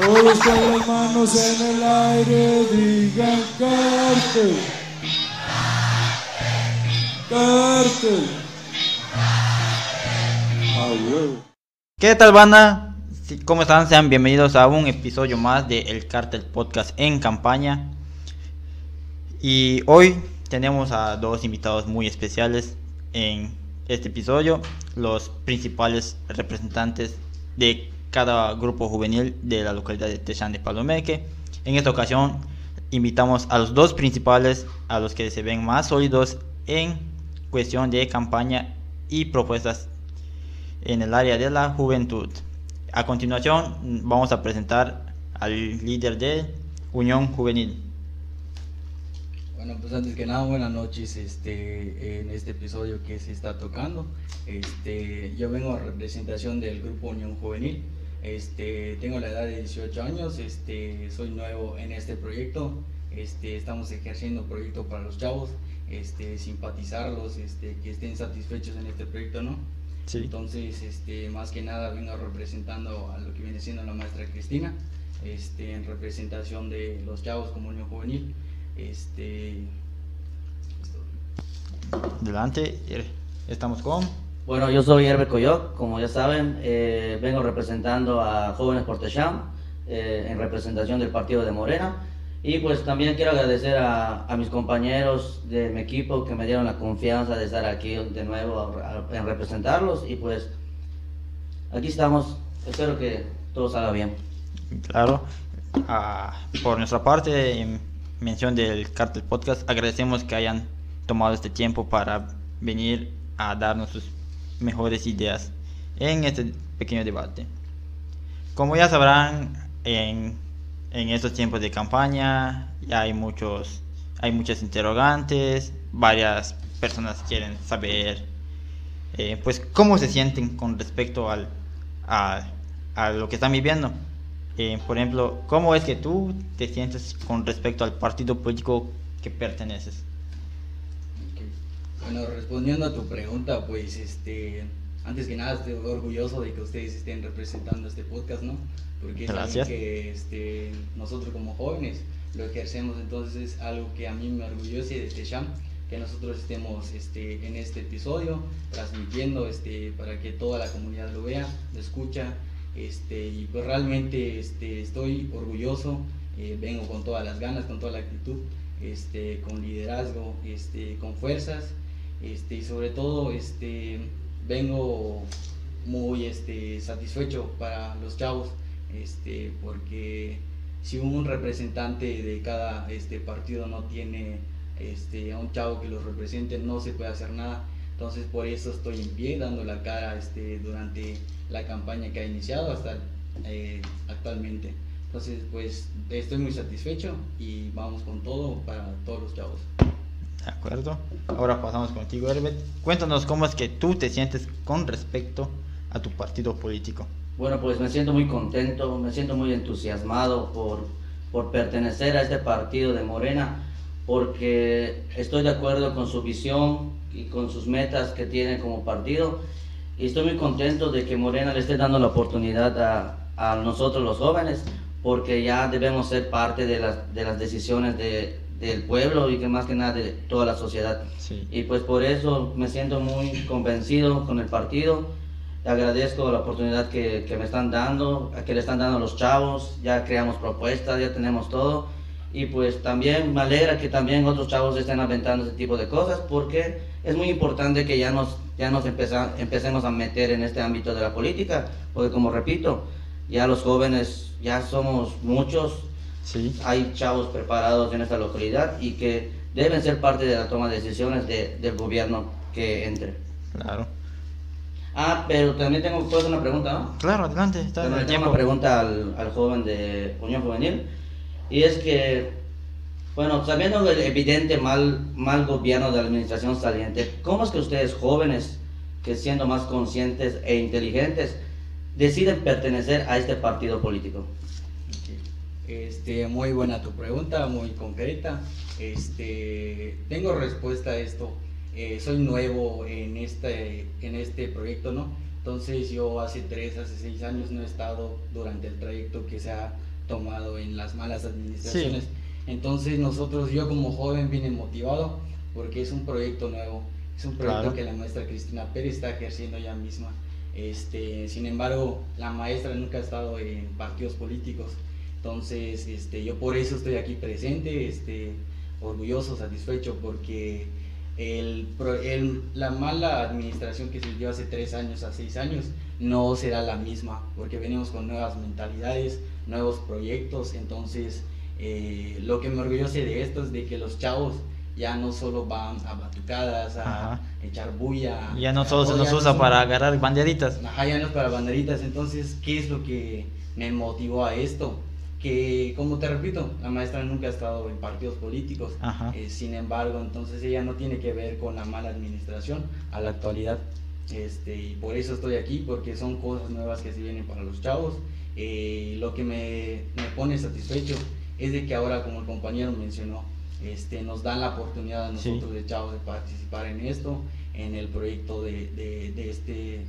Todos con las manos en el aire digan cártel. Cártel. ¿Qué tal banda? ¿Cómo están? Sean bienvenidos a un episodio más de El Cartel Podcast en campaña. Y hoy tenemos a dos invitados muy especiales en este episodio, los principales representantes de cada grupo juvenil de la localidad de Techán de Palomeque. En esta ocasión invitamos a los dos principales, a los que se ven más sólidos en cuestión de campaña y propuestas en el área de la juventud. A continuación vamos a presentar al líder de Unión Juvenil. Bueno, pues antes que nada, buenas noches este, en este episodio que se está tocando. Este, yo vengo a representación del Grupo Unión Juvenil. Este, tengo la edad de 18 años, este, soy nuevo en este proyecto. Este, estamos ejerciendo proyecto para los chavos, este, simpatizarlos, este, que estén satisfechos en este proyecto, ¿no? Sí. Entonces, este, más que nada vengo representando a lo que viene siendo la maestra Cristina, este, en representación de los chavos como Unión Juvenil. Este, Delante estamos con Bueno, yo soy Herbe Coyoc, como ya saben, eh, vengo representando a Jóvenes por eh, en representación del partido de Morena. Y pues también quiero agradecer a, a mis compañeros de mi equipo que me dieron la confianza de estar aquí de nuevo en representarlos. Y pues aquí estamos, espero que todo salga bien. Claro. Ah, por nuestra parte, en mención del Cartel Podcast, agradecemos que hayan tomado este tiempo para venir a darnos sus mejores ideas en este pequeño debate. Como ya sabrán, en, en estos tiempos de campaña hay muchos, hay muchas interrogantes, varias personas quieren saber, eh, pues, cómo se sienten con respecto al, a, a lo que están viviendo. Eh, por ejemplo, ¿cómo es que tú te sientes con respecto al partido político que perteneces? Bueno, respondiendo a tu pregunta, pues este, antes que nada estoy orgulloso de que ustedes estén representando este podcast, ¿no? Porque es Gracias. algo que este, nosotros como jóvenes lo ejercemos, entonces es algo que a mí me orgullece de Techam, que nosotros estemos este, en este episodio transmitiendo este, para que toda la comunidad lo vea, lo escucha, este, y pues realmente este, estoy orgulloso, eh, vengo con todas las ganas, con toda la actitud, este, con liderazgo, este, con fuerzas, este, y sobre todo este, vengo muy este, satisfecho para los chavos, este, porque si un representante de cada este, partido no tiene este, a un chavo que los represente, no se puede hacer nada. Entonces por eso estoy en pie, dando la cara durante la campaña que ha iniciado hasta eh, actualmente. Entonces pues estoy muy satisfecho y vamos con todo para todos los chavos. ¿De acuerdo? Ahora pasamos contigo, Herbert. Cuéntanos cómo es que tú te sientes con respecto a tu partido político. Bueno, pues me siento muy contento, me siento muy entusiasmado por, por pertenecer a este partido de Morena, porque estoy de acuerdo con su visión y con sus metas que tiene como partido. Y estoy muy contento de que Morena le esté dando la oportunidad a, a nosotros los jóvenes, porque ya debemos ser parte de las, de las decisiones de- del pueblo y que más que nada de toda la sociedad. Sí. Y pues por eso me siento muy convencido con el partido. Agradezco la oportunidad que, que me están dando, que le están dando a los chavos. Ya creamos propuestas, ya tenemos todo. Y pues también me alegra que también otros chavos estén aventando ese tipo de cosas porque es muy importante que ya nos, ya nos empeza- empecemos a meter en este ámbito de la política. Porque como repito, ya los jóvenes, ya somos muchos, Sí. hay chavos preparados en esta localidad y que deben ser parte de la toma de decisiones de- del gobierno que entre. Claro. Ah, pero también tengo pues, una pregunta, ¿no? Claro, adelante. Está Bueno, el le tengo una pregunta al, al joven de Unión Juvenil y es que, bueno, sabiendo el evidente mal, mal gobierno de la administración saliente, ¿cómo es que ustedes jóvenes, que siendo más conscientes e inteligentes, deciden pertenecer a este partido político? Este, muy buena tu pregunta, muy concreta. Este, tengo respuesta a esto. Eh, soy nuevo en este, en este proyecto, ¿no? Entonces yo hace tres, hace seis años no he estado durante el trayecto que se ha tomado en las malas administraciones. Entonces nosotros, yo como joven vine motivado porque es un proyecto nuevo, es un proyecto Claro. que la maestra Cristina Pérez está ejerciendo ella misma. Este, sin embargo, la maestra nunca ha estado en partidos políticos, entonces este, yo por eso estoy aquí presente, este, orgulloso, satisfecho, porque el, el- la mala administración que se dio hace tres años a seis años no será la misma, porque venimos con nuevas mentalidades, nuevos proyectos, entonces eh, lo que me orgullece de esto es de que los chavos ya no solo van a batucadas, a Ajá. echar bulla. Ya no solo se nos no usa para agarrar banderitas. Ajá, ya no es para banderitas. Entonces, ¿qué es lo que me motivó a esto? Que, como te repito, la maestra nunca ha estado en partidos políticos. Eh, sin embargo, entonces ella no tiene que ver con la mala administración a la actualidad. Este, y por eso estoy aquí, porque son cosas nuevas que se vienen para los chavos. Eh, lo que me, me pone satisfecho es de que ahora, como el compañero mencionó, este, nos dan la oportunidad a Sí. nosotros de chavos de participar en esto, en el proyecto de, de- de este,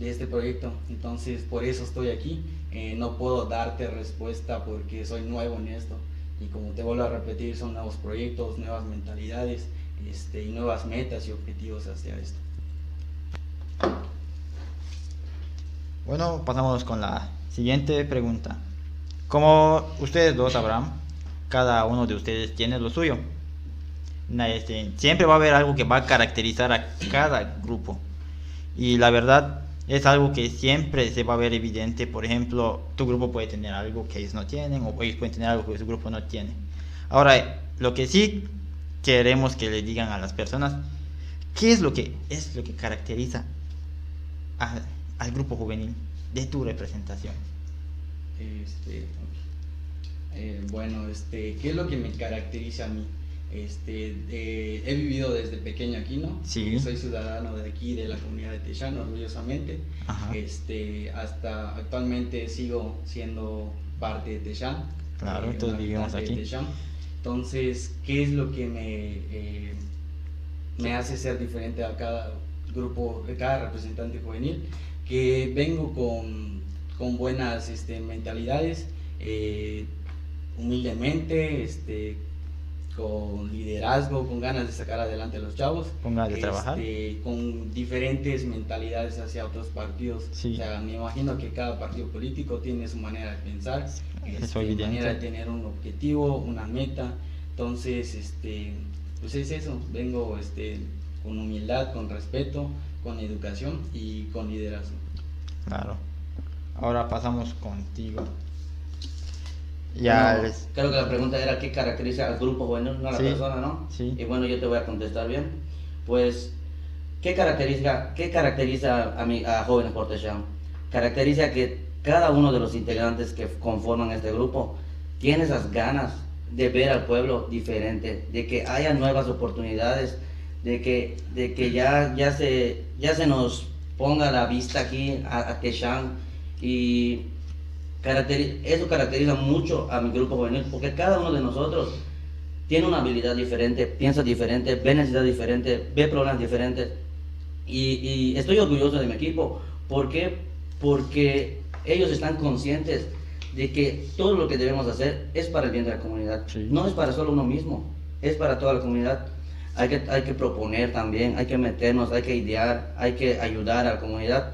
de este proyecto. Entonces, por eso estoy aquí. Eh, no puedo darte respuesta porque soy nuevo en esto. Y como te vuelvo a repetir, son nuevos proyectos, nuevas mentalidades este, y nuevas metas y objetivos hacia esto. Bueno, pasamos con la siguiente pregunta. Como ustedes dos sabrán, cada uno de ustedes tiene lo suyo. Este, siempre va a haber algo que va a caracterizar a cada grupo. Y la verdad es algo que siempre se va a ver evidente. Por ejemplo, tu grupo puede tener algo que ellos no tienen o ellos pueden tener algo que su grupo no tiene. Ahora, lo que sí queremos que le digan a las personas, ¿qué es lo que es lo que caracteriza al grupo juvenil de tu representación? Este. Eh, bueno, este, ¿qué es lo que me caracteriza a mí? Este, he vivido desde pequeño aquí, ¿no? Sí. Soy ciudadano de aquí, de la comunidad de Techán, orgullosamente. Ajá. Este, hasta actualmente sigo siendo parte de Techán. Claro, eh, todos vivimos aquí. Techán. Entonces, ¿qué es lo que me, eh, me hace ser diferente a cada grupo, a cada representante juvenil? Que vengo con, con buenas este, mentalidades, eh, humildemente, este, con liderazgo, con ganas de sacar adelante a los chavos. Con ganas de trabajar. este, con diferentes mentalidades hacia otros partidos. Sí. O sea, me imagino que cada partido político tiene su manera de pensar, este, evidente. manera de tener un objetivo, una meta. Entonces, este, pues es eso. Vengo este, con humildad, con respeto, con educación y con liderazgo. Claro. Ahora pasamos contigo. Ya Bueno, les- Creo que la pregunta era qué caracteriza al grupo juvenil, no a la Sí, persona, ¿no? sí. Y bueno, yo te voy a contestar bien. Pues, ¿qué caracteriza, qué caracteriza a, mi, a Jóvenes por? Caracteriza que cada uno de los integrantes que conforman este grupo tiene esas ganas de ver al pueblo diferente, de que haya nuevas oportunidades, de que, de que ya, ya, se, ya se nos ponga la vista aquí a, a Techán y caracteri- eso caracteriza mucho a mi grupo juvenil porque cada uno de nosotros tiene una habilidad diferente, piensa diferente, ve necesidades diferentes, ve problemas diferentes. Y, y estoy orgulloso de mi equipo. ¿Por qué? Porque ellos están conscientes de que todo lo que debemos hacer es para el bien de la comunidad. Sí. No es para solo uno mismo, es para toda la comunidad. Hay que, hay que proponer también, hay que meternos, hay que idear, hay que ayudar a la comunidad.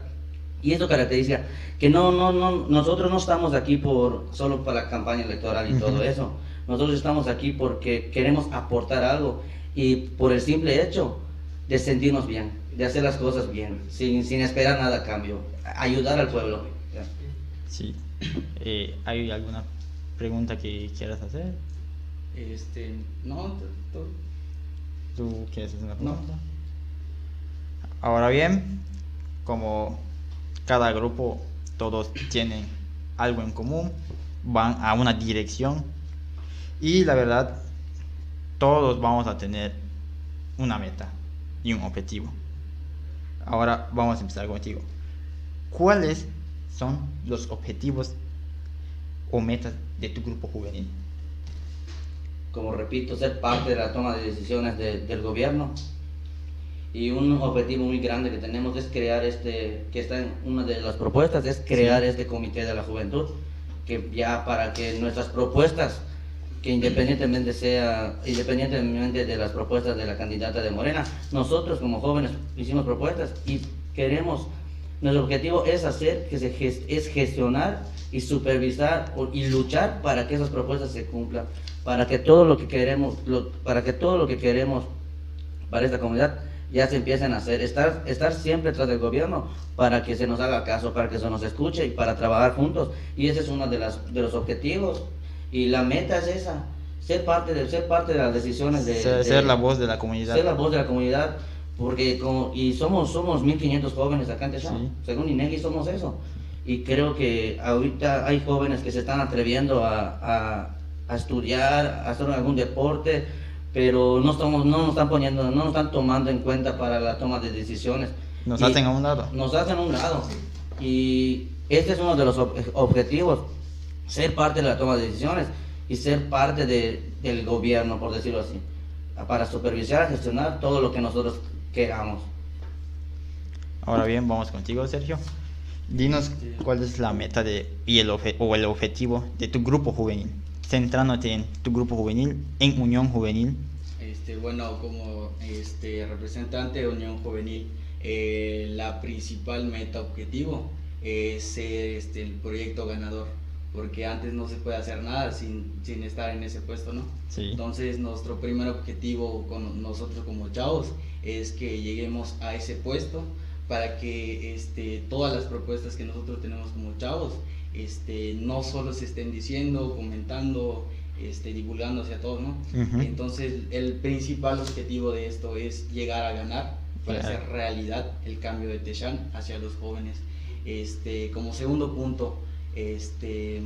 Y eso caracteriza que no, no, no, nosotros no estamos aquí por, solo para la campaña electoral y todo eso. Nosotros estamos aquí porque queremos aportar algo y por el simple hecho de sentirnos bien, de hacer las cosas bien, sin, sin esperar nada a cambio, ayudar al pueblo. Sí. Eh, ¿Hay alguna pregunta que quieras hacer? Este, no. ¿Tú quieres hacer una No. pregunta? Ahora bien, como cada grupo, todos tienen algo en común, van a una dirección y la verdad, todos vamos a tener una meta y un objetivo. Ahora vamos a empezar contigo. ¿Cuáles son los objetivos o metas de tu grupo juvenil? Como repito, ser parte de la toma de decisiones de- del gobierno. Y un objetivo muy grande que tenemos es crear este, que está en una de las propuestas, es crear este comité de la juventud que ya para que nuestras propuestas, que independientemente sea, independientemente de las propuestas de la candidata de Morena, nosotros como jóvenes hicimos propuestas y queremos, nuestro objetivo es hacer, que se es gestionar y supervisar y luchar para que esas propuestas se cumplan, para que todo lo que queremos, lo- para que todo lo que queremos para esta comunidad ya se empiecen a hacer, estar, estar siempre tras del gobierno para que se nos haga caso, para que se nos escuche y para trabajar juntos. Y ese es uno de, las, de los objetivos. Y la meta es esa, ser parte de, ser parte de las decisiones de... ser, de- ser la voz de la comunidad. ser la voz de la comunidad, porque como, y somos, somos 1500 jóvenes acá en Techam, Sí. según INEGI somos eso. Y creo que ahorita hay jóvenes que se están atreviendo a, a, a estudiar, a hacer algún deporte, pero no, estamos, no nos están poniendo, no nos están tomando en cuenta para la toma de decisiones. Nos Y hacen a un lado. Nos hacen a un lado. Y este es uno de los ob- objetivos, ser parte de la toma de decisiones y ser parte de- del gobierno, por decirlo así, para supervisar, gestionar todo lo que nosotros queramos. Ahora bien, vamos contigo, Sergio. Dinos cuál es la meta de, y el, o el objetivo de tu grupo juvenil, centrándote en tu grupo juvenil, en Unión Juvenil. Este, bueno, como este, representante de Unión Juvenil, eh, la principal meta objetivo es ser este, el proyecto ganador, porque antes no se puede hacer nada sin, sin estar en ese puesto, ¿no? Sí. Entonces nuestro primer objetivo con nosotros como chavos es que lleguemos a ese puesto para que este, todas las propuestas que nosotros tenemos como chavos este, no solo se estén diciendo, comentando, este, divulgando hacia todos. Entonces el principal objetivo de esto es llegar a ganar para hacer realidad el cambio de Techan hacia los jóvenes. Este, como segundo punto, este,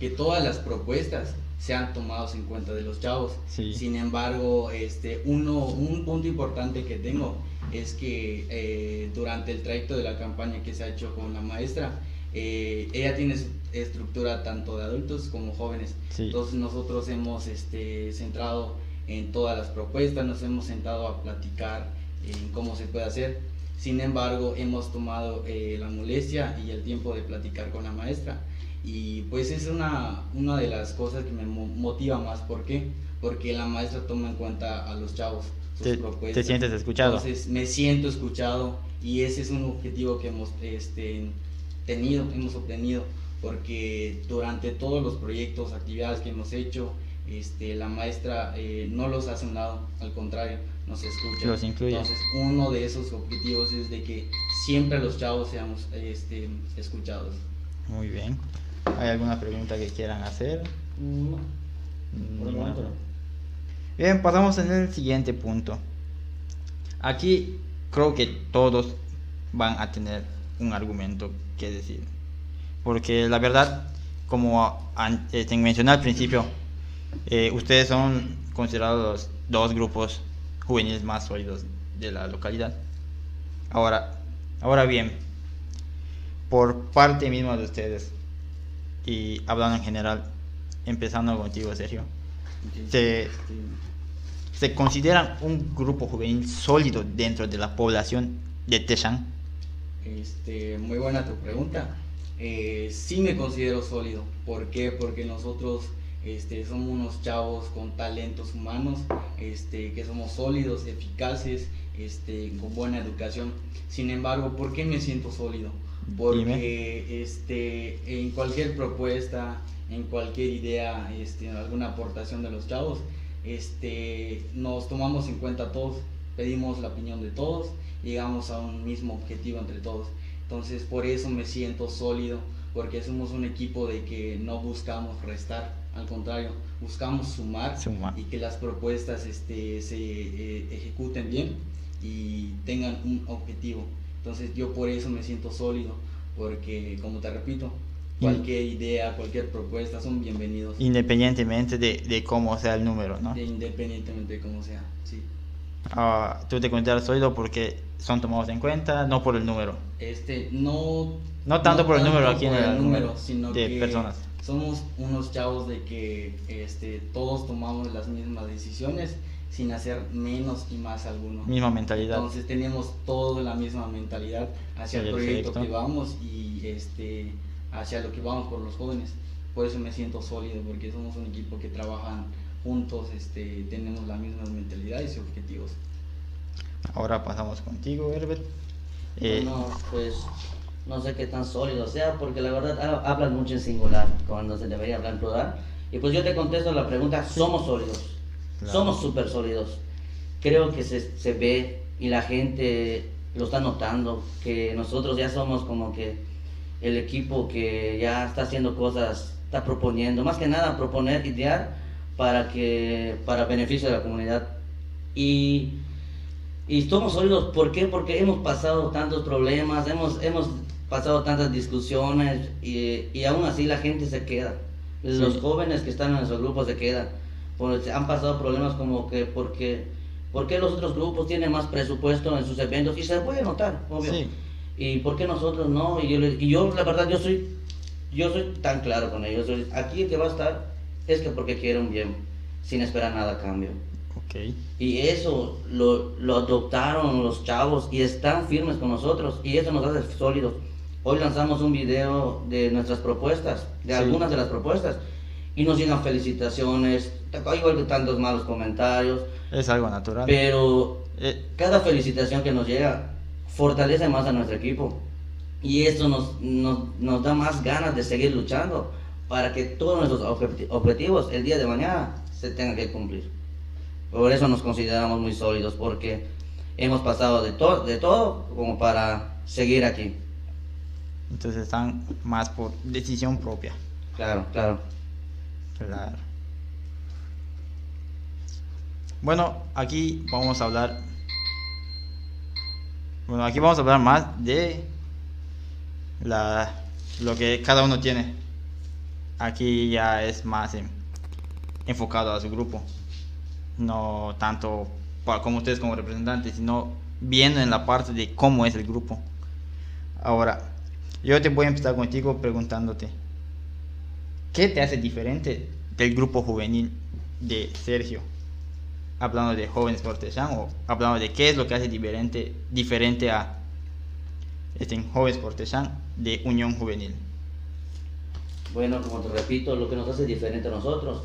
que todas las propuestas sean tomadas en cuenta de los chavos. Sí. Sin embargo, este, uno, un punto importante que tengo es que eh, durante el trayecto de la campaña que se ha hecho con la maestra, eh, ella tiene su estructura tanto de adultos como jóvenes. Sí. Entonces nosotros hemos este, centrado en todas las propuestas, nos hemos sentado a platicar en cómo se puede hacer. Sin embargo, hemos tomado eh, la molestia y el tiempo de platicar con la maestra. Y pues es una, una de las cosas que me mo- motiva más. ¿Por qué? Porque la maestra toma en cuenta a los chavos, sus Te, propuestas. te sientes escuchado. Entonces me siento escuchado y ese es un objetivo que hemos este, tenido, hemos obtenido, porque durante todos los proyectos, actividades que hemos hecho, este, la maestra eh, no los hace a un lado, al contrario, nos escucha. Los incluye. Entonces uno de esos objetivos es de que siempre los chavos seamos este, escuchados. Muy bien. ¿Hay alguna pregunta que quieran hacer? No, por el Ninguna. momento no. Bien, pasamos en el siguiente punto. Aquí creo que todos van a tener un argumento que decir. Porque la verdad, como eh, te mencioné al principio, eh, ustedes son considerados los dos grupos juveniles más sólidos de la localidad. Ahora, ahora bien, por parte misma de ustedes, y hablando en general, empezando contigo, Sergio, se, se consideran un grupo juvenil sólido dentro de la población de Techan. Este, muy buena tu pregunta. Eh, sí me considero sólido. ¿Por qué? Porque nosotros este, somos unos chavos con talentos humanos, este, que somos sólidos, eficaces, este, con buena educación. Sin embargo, ¿por qué me siento sólido? Porque este, en cualquier propuesta, en cualquier idea, este, alguna aportación de los chavos, este, nos tomamos en cuenta todos, pedimos la opinión de todos, llegamos a un mismo objetivo entre todos. Entonces por eso me siento sólido, porque somos un equipo de que no buscamos restar, al contrario, buscamos sumar Sumar. y que las propuestas este, se eh, ejecuten bien y tengan un objetivo. Entonces yo por eso me siento sólido, porque como te repito, cualquier idea, cualquier propuesta son bienvenidos, Independientemente de, de cómo sea el número, ¿no? de- independientemente de cómo sea. Sí. Ah, tú te consideras sólido porque son tomados en cuenta, no por el número. Este, no, No tanto por el número aquí en por el el número, número sino de que personas. somos unos chavos de que este, todos tomamos las mismas decisiones sin hacer menos y más alguno. Misma mentalidad. Entonces tenemos toda la misma mentalidad hacia el proyecto que vamos y este hacia lo que vamos por los jóvenes. Por eso me siento sólido, porque somos un equipo que trabajan juntos, este, tenemos las mismas mentalidades y objetivos. Ahora pasamos contigo, Herbert. Eh, No, pues no sé qué tan sólido sea, porque la verdad ha- hablas mucho en singular cuando se debería hablar en plural. Y pues yo te contesto la pregunta, somos sólidos, Claro. somos súper sólidos. Creo que se, se ve y la gente lo está notando, que nosotros ya somos como que el equipo que ya está haciendo cosas, está proponiendo, más que nada proponer, idear para que para beneficio de la comunidad. Y y somos sólidos, ¿por qué? Porque hemos pasado tantos problemas, hemos, hemos pasado tantas discusiones y, y aún así la gente se queda. Los Sí. jóvenes que están en esos grupos se quedan. Porque han pasado problemas como que porque, porque los otros grupos tienen más presupuesto en sus eventos y se puede notar, obvio. Sí. ¿Y por qué nosotros no? Y yo, y yo la verdad, yo soy, yo soy tan claro con ellos. Aquí el que va a estar es que porque quiere un bien, sin esperar nada a cambio. ok. Y eso lo, lo adoptaron los chavos y están firmes con nosotros y eso nos hace sólidos. Hoy lanzamos un video de nuestras propuestas, de Sí. algunas de las propuestas, y nos llegan felicitaciones, igual que tantos malos comentarios, Es algo natural. pero Eh, cada felicitación que nos llega fortalece más a nuestro equipo y eso nos, nos, nos da más ganas de seguir luchando para que todos nuestros objeti- objetivos el día de mañana se tengan que cumplir. Por eso nos consideramos muy sólidos porque hemos pasado de, to- de todo como para seguir aquí. entonces están más por decisión propia. Claro, claro. Claro. Bueno, aquí vamos a hablar. Bueno, aquí vamos a hablar más de la lo que cada uno tiene. Aquí ya es más en- enfocado a su grupo. No tanto para como ustedes como representantes, sino viendo en la parte de cómo es el grupo. Ahora, yo te voy a empezar contigo preguntándote. ¿Qué te hace diferente del grupo juvenil de Sergio? Hablando de jóvenes Cortesán o hablando de qué es lo que hace diferente, diferente a este, jóvenes Cortesán de Unión Juvenil. Bueno, como te repito, lo que nos hace diferente a nosotros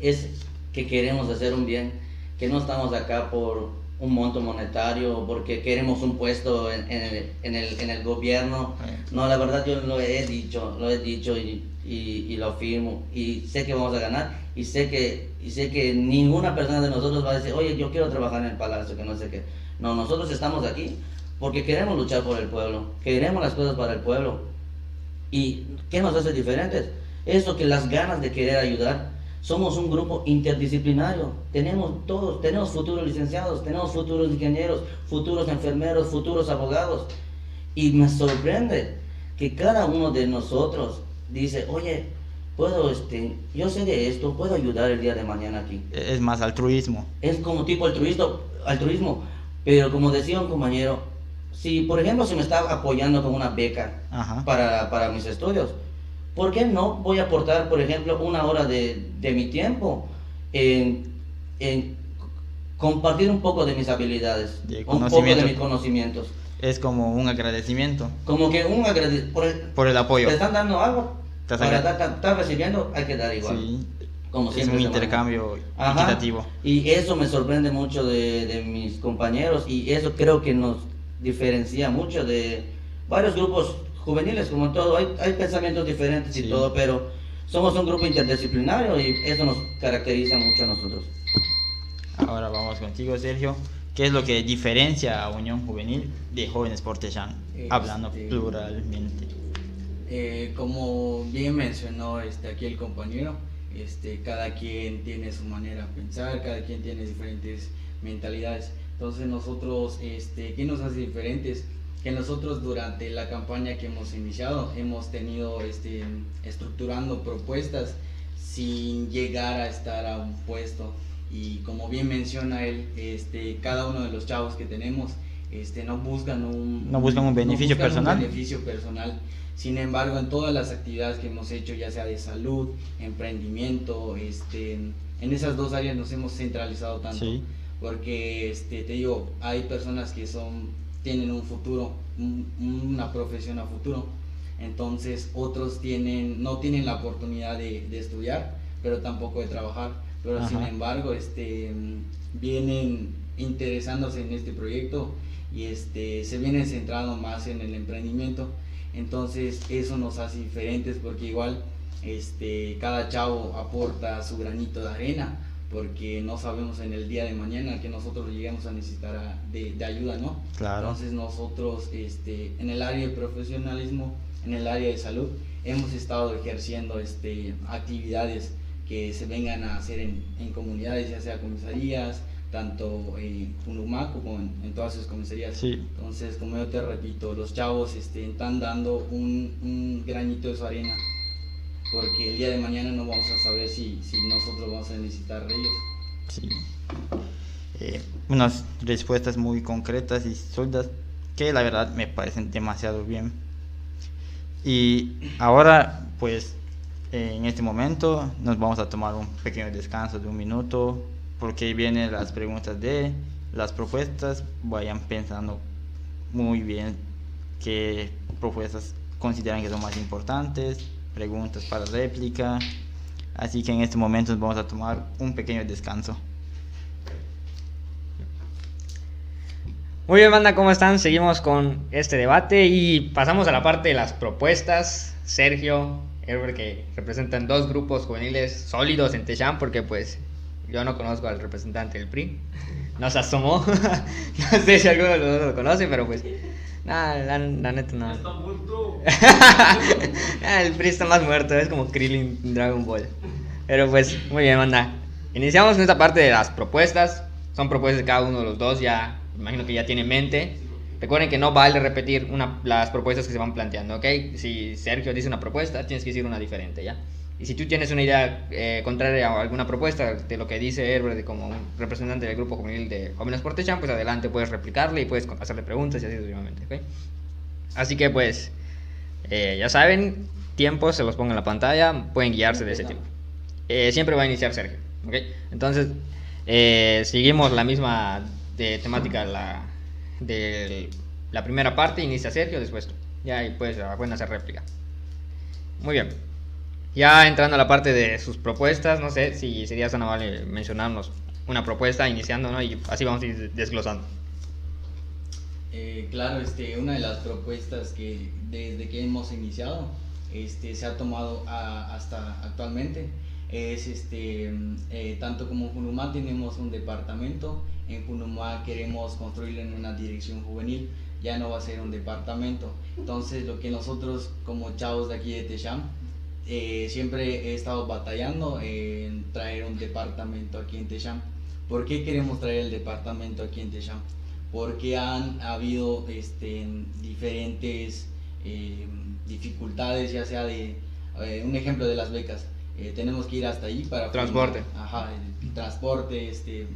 es que queremos hacer un bien, que no estamos acá por un monto monetario, porque queremos un puesto en, en el, en, el, en el gobierno. No, la verdad yo lo he dicho, lo he dicho y, y, y lo afirmo. Y sé que vamos a ganar y sé que, y sé que ninguna persona de nosotros va a decir, oye, yo quiero trabajar en el palacio, que no sé qué. No, nosotros estamos aquí porque queremos luchar por el pueblo, queremos las cosas para el pueblo. ¿Y qué nos hace diferentes? Eso que las ganas de querer ayudar. Somos un grupo interdisciplinario. Tenemos todos, tenemos futuros licenciados, tenemos futuros ingenieros, futuros enfermeros, futuros abogados. Y me sorprende que cada uno de nosotros dice, oye, puedo, este, yo sé de esto, puedo ayudar el día de mañana aquí. Es más altruismo. Es como tipo altruismo, altruismo. Pero como decía un compañero, si por ejemplo se me está apoyando con una beca, para, para mis estudios. ¿Por qué no voy a aportar, por ejemplo, una hora de, de mi tiempo en, en compartir un poco de mis habilidades, De un poco de mis conocimientos? Es como un agradecimiento Como que un agradecimiento. Por el- por el apoyo. te están dando algo, Estás para estar estar recibiendo hay que dar igual. Sí, Como es un intercambio Ajá. equitativo. Y eso me sorprende mucho de, de mis compañeros y eso creo que nos diferencia mucho de varios grupos juveniles, como todo. Hay, hay pensamientos diferentes y Sí. todo, pero somos un grupo interdisciplinario y eso nos caracteriza mucho a nosotros. Ahora vamos contigo, Sergio. ¿Qué es lo que diferencia a Unión Juvenil de Jóvenes Portesán? Este- Hablando pluralmente. Eh, como bien mencionó este, aquí el compañero, este, cada quien tiene su manera de pensar, cada quien tiene diferentes mentalidades. Entonces nosotros, este, ¿qué nos hace diferentes? Que nosotros durante la campaña que hemos iniciado hemos tenido este, estructurando propuestas sin llegar a estar a un puesto. Y como bien menciona él, este, cada uno de los chavos que tenemos este, no buscan un, No buscan un beneficio buscan personal. beneficio personal. Sin embargo, en todas las actividades que hemos hecho, ya sea de salud, emprendimiento, este, en esas dos áreas nos hemos centralizado tanto. Sí. Porque, este, te digo, hay personas que son, tienen un futuro, un- una profesión a futuro. Entonces otros tienen, no tienen la oportunidad de, de estudiar, pero tampoco de trabajar. Pero sin embargo, este, mm, vienen interesándose en este proyecto y este, se vienen centrando más en el emprendimiento. Entonces eso nos hace diferentes porque igual este, cada chavo aporta su granito de arena porque no sabemos en el día de mañana que nosotros lleguemos a necesitar a- de, de ayuda, ¿no? Claro. Entonces nosotros este, en el área de profesionalismo, en el área de salud, hemos estado ejerciendo este, actividades que se vengan a hacer en, en comunidades, ya sea comisarías, tanto en Punumac como en, en todas sus comisarías. Sí. Entonces, como yo te repito, los chavos este, están dando un, un granito de su arena, porque el día de mañana no vamos a saber si, si nosotros vamos a necesitar de ellos. Sí. Eh, unas respuestas muy concretas y sólidas que la verdad me parecen demasiado bien. Y ahora, pues, eh, en este momento nos vamos a tomar un pequeño descanso de un minuto porque vienen las preguntas de las propuestas. Vayan pensando muy bien qué propuestas consideran que son más importantes, preguntas para réplica. Así que en este momento vamos a tomar un pequeño descanso. Muy bien, banda, ¿cómo están? Seguimos con este debate y pasamos a la parte de las propuestas. Sergio, Herbert, que representan dos grupos juveniles sólidos en Techam, porque pues yo no conozco al representante del PRI. Nos asomó. no sé si alguno de los dos lo conoce, pero pues. Nada, la, la neta no. Ah, el PRI está más muerto, es como Krillin Dragon Ball. Pero pues, muy bien, banda. Iniciamos con esta parte de las propuestas. Son propuestas de cada uno de los dos, ya imagino que ya tiene en mente. Recuerden que no vale repetir una, las propuestas que se van planteando, ¿ok? Si Sergio dice una propuesta, tienes que decir una diferente, ¿ya? Y si tú tienes una idea eh, contraria a alguna propuesta de lo que dice Herbert como un representante del grupo juvenil de Jóvenes por pues adelante puedes replicarle y puedes hacerle preguntas y así sucesivamente, ¿ok? Así que pues, eh, ya saben, tiempos se los pongo en la pantalla, pueden guiarse de ese tiempo. Eh, siempre va a iniciar Sergio, ¿ok? Entonces, seguimos la misma temática de la primera parte, inicia Sergio, después tú. Ya y pues pueden hacer réplica. Muy bien. Ya entrando a la parte de sus propuestas, no sé si sería tan amable mencionarnos una propuesta iniciando, ¿no? Y así vamos a ir desglosando. Eh, claro, este, una de las propuestas que desde que hemos iniciado este, se ha tomado a- hasta actualmente es este, eh, tanto como Junumá tenemos un departamento, en Junumá queremos construirlo en una dirección juvenil, ya no va a ser un departamento. Entonces lo que nosotros como chavos de aquí de Techam eh, siempre he estado batallando en traer un departamento aquí en Techam. ¿Por qué queremos traer el departamento aquí en Techam? Porque han habido este, diferentes eh, dificultades, ya sea de eh, un ejemplo de las becas. tenemos que ir hasta allí para Transporte. ajá, el transporte, este,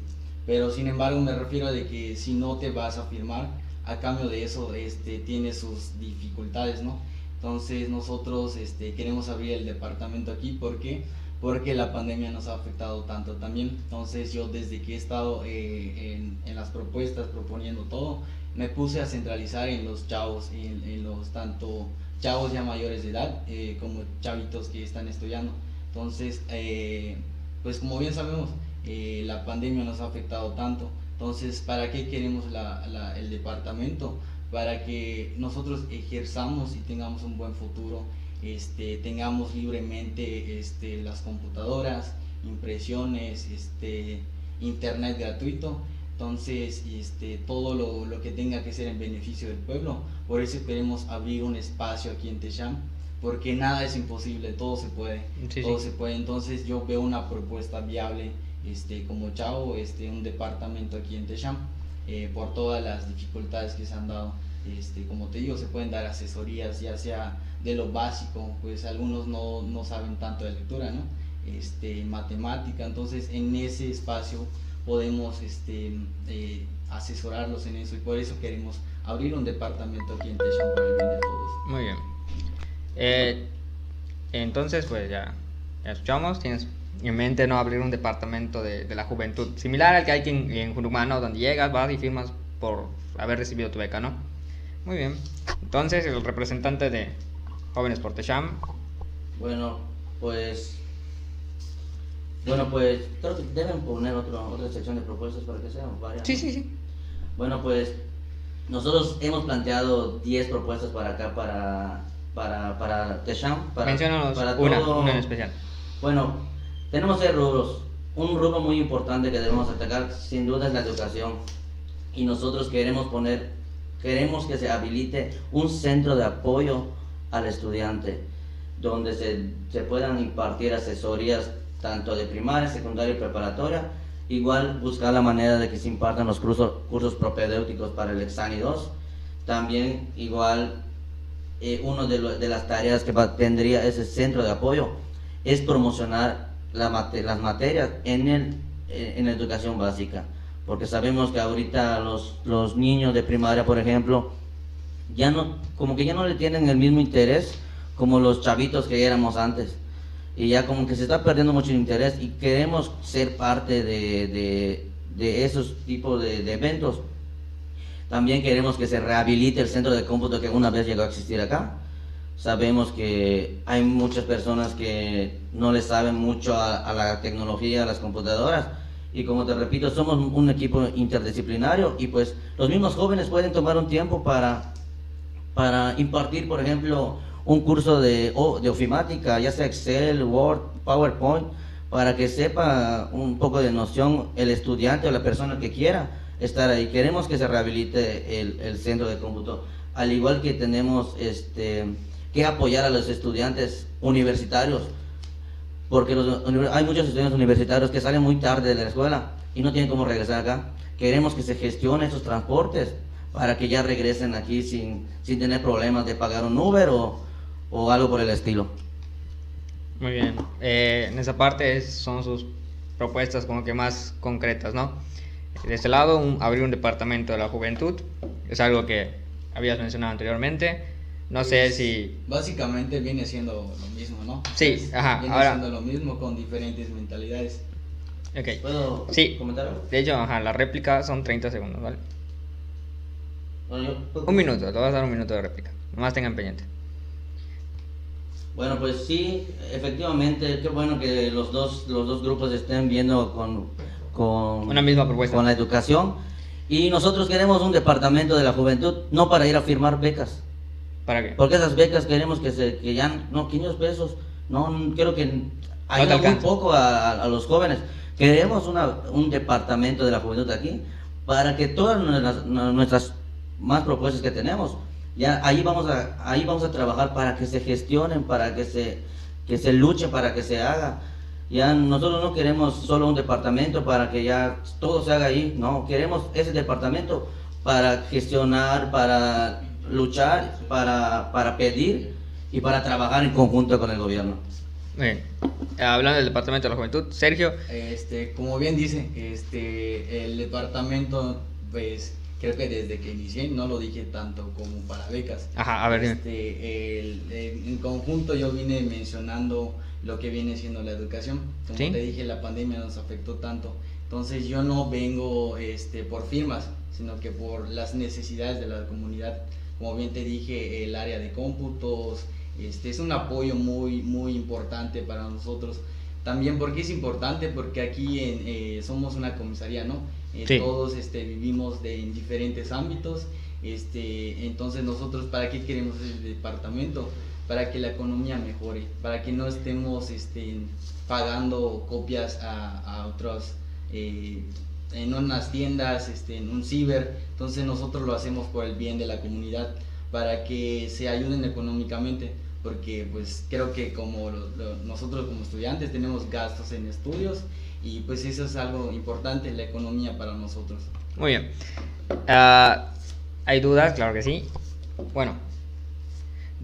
pero sin embargo me refiero a de que si no te vas a firmar, a cambio de eso, este, tiene sus dificultades, ¿no? Entonces nosotros este, queremos abrir el departamento aquí, ¿por qué? Porque la pandemia nos ha afectado tanto también. Entonces yo desde que he estado eh, en, en las propuestas, proponiendo todo, me puse a centralizar en los chavos, en, en los tanto chavos ya mayores de edad eh, como chavitos que están estudiando. Entonces, eh, pues como bien sabemos, eh, la pandemia nos ha afectado tanto. Entonces, ¿para qué queremos la- el departamento? Para que nosotros ejerzamos y tengamos un buen futuro, este, tengamos libremente este, las computadoras, impresiones, este, internet gratuito. Entonces, este, todo lo, lo que tenga que ser en beneficio del pueblo. Por eso queremos abrir un espacio aquí en Techam, porque nada es imposible, todo se puede. Sí, todo sí. se puede. Entonces, yo veo una propuesta viable este, como Chavo, este, un departamento aquí en Techam, eh, por todas las dificultades que se han dado. Este, como te digo, se pueden dar asesorías, ya sea de lo básico, pues algunos no, no saben tanto de lectura, ¿no? Este, matemática, entonces en ese espacio podemos este, eh, asesorarlos en eso y por eso queremos abrir un departamento aquí en Techam para el bien de todos. Muy bien. Eh, entonces, pues ya, ya escuchamos. Tienes en mente no abrir un departamento de, de la juventud, similar al que hay en, en Jurumá, ¿no? Donde llegas, vas y firmas por haber recibido tu beca, ¿no? Muy bien. Entonces, el representante de Jóvenes por Techam. Bueno, pues. Bueno, pues creo que deben poner otro, otra sección de propuestas para que sean varias. Sí, sí, sí. Bueno, pues nosotros hemos planteado 10 propuestas para acá, para, para, para Techam. Para, Menciónanos para una, todo- una en especial. Bueno, tenemos seis rubros. Un rubro muy importante que debemos atacar, sin duda, es la educación. Y nosotros queremos poner, queremos que se habilite un centro de apoyo al estudiante, donde se, se puedan impartir asesorías tanto de primaria, secundaria y preparatoria. Igual buscar la manera de que se impartan los cursos, cursos propedéuticos para el Exani 2. También igual eh, una de, de las tareas que tendría ese centro de apoyo es promocionar las materias en, el, en la educación básica. Porque sabemos que ahorita los, los niños de primaria, por ejemplo, ya no, como que ya no le tienen el mismo interés como los chavitos que éramos antes. Y ya como que se está perdiendo mucho interés y queremos ser parte de, de, de esos tipos de, de eventos. También queremos que se rehabilite el centro de cómputo que una vez llegó a existir acá. Sabemos que hay muchas personas que no le saben mucho a, la tecnología, a las computadoras. Y como te repito, somos un equipo interdisciplinario y pues los mismos jóvenes pueden tomar un tiempo para, para impartir, por ejemplo, un curso de, de ofimática, ya sea Excel, Word, PowerPoint, para que sepa un poco de noción el estudiante o la persona que quiera estar ahí. Queremos que se rehabilite el, el centro de cómputo, al igual que tenemos este, que apoyar a los estudiantes universitarios, porque los hay muchos estudiantes universitarios que salen muy tarde de la escuela y no tienen cómo regresar acá. Queremos que se gestione esos transportes para que ya regresen aquí sin, sin tener problemas de pagar un Uber o, o algo por el estilo. Muy bien. Eh, en esa parte son sus propuestas como que más concretas, ¿no? De este lado, un- abrir un departamento de la juventud. Es algo que habías mencionado anteriormente. No sé Pues, si... Básicamente viene siendo lo mismo, ¿no? Sí, Pues, ajá, Viene ahora- siendo lo mismo con diferentes mentalidades. Ok. ¿Puedo Sí. comentar algo? De hecho, ajá, la réplica son 30 segundos, ¿vale? Bueno, yo- Un minuto, te vas a dar un minuto de réplica. Nomás tengan pendiente. Bueno, pues sí, efectivamente, qué bueno que los dos, los dos grupos estén viendo con, con, Una misma propuesta. con la educación. Y nosotros queremos un departamento de la juventud, no para ir a firmar becas. ¿Para qué? Porque esas becas queremos que se que ya, no, 500 pesos, no, creo que ayuda muy alcanza. poco a, a los jóvenes. Queremos una, un departamento de la juventud aquí para que todas nuestras, nuestras más propuestas que tenemos, ya ahí vamos a, ahí vamos a trabajar para que se gestionen, para que se, que se luche, para que se haga. Ya nosotros no queremos solo un departamento para que ya todo se haga ahí, no, queremos ese departamento para gestionar, para luchar, para, para pedir y para trabajar en conjunto con el gobierno. Bien. Eh, Hablando del Departamento de la Juventud, Sergio, Este, como bien dice, este, el departamento, pues, creo que desde que inicié no lo dije tanto como para becas. Ajá, a ver. Este, el- el- en conjunto yo vine mencionando lo que viene siendo la educación. Como Sí. te dije, la pandemia nos afectó tanto. Entonces yo no vengo este, por firmas, sino que por las necesidades de la comunidad. Como bien te dije, el área de cómputos este, es un apoyo muy, muy importante para nosotros. También porque es importante, porque aquí en, eh, somos una comisaría, ¿no? Eh, Sí. Todos este, vivimos de, en diferentes ámbitos. Este, entonces nosotros, ¿para qué queremos el departamento? Para que la economía mejore, para que no estemos este, pagando copias a, a otros, eh, en unas tiendas, este, en un ciber. Entonces nosotros lo hacemos por el bien de la comunidad, para que se ayuden económicamente, porque pues creo que como lo- lo- nosotros como estudiantes tenemos gastos en estudios y pues eso es algo importante, la economía para nosotros. Muy bien. Ah, ¿Hay dudas? Claro que sí. Bueno,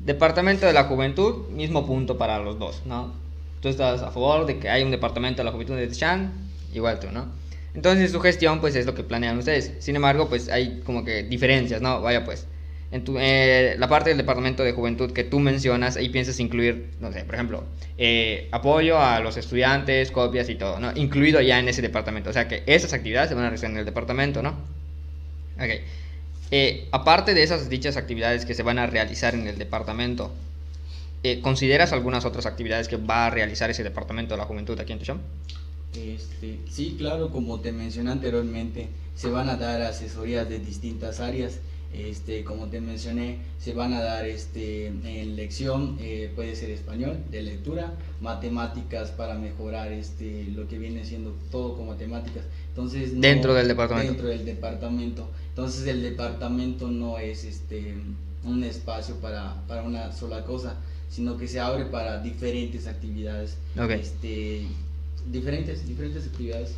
Departamento de la Juventud, mismo punto para los dos, ¿no? Tú estás a favor de que hay un Departamento de la Juventud de Chan, igual tú, ¿no? Entonces su gestión, pues es lo que planean ustedes. Sin embargo, pues hay como que diferencias, ¿no? Vaya, pues. En tu, eh, la parte del Departamento de Juventud que tú mencionas, ahí piensas incluir, no sé, por ejemplo, eh, apoyo a los estudiantes, copias y todo, ¿no? Incluido ya en ese departamento. O sea que esas actividades se van a realizar en el departamento, ¿no? Ok. Eh, aparte de esas dichas actividades que se van a realizar en el departamento, eh, ¿consideras algunas otras actividades que va a realizar ese departamento de la juventud aquí en Techam? Este, sí, claro, como te mencioné anteriormente, se van a dar asesorías de distintas áreas. Este, como te mencioné, se van a dar este, en lección, eh, puede ser español, de lectura, matemáticas para mejorar este, lo que viene siendo todo con matemáticas. Entonces, no- Dentro del departamento. Dentro del departamento. Entonces el departamento no es este, un espacio para, para una sola cosa, sino que se abre para diferentes actividades. Ok. Este, diferentes, diferentes actividades.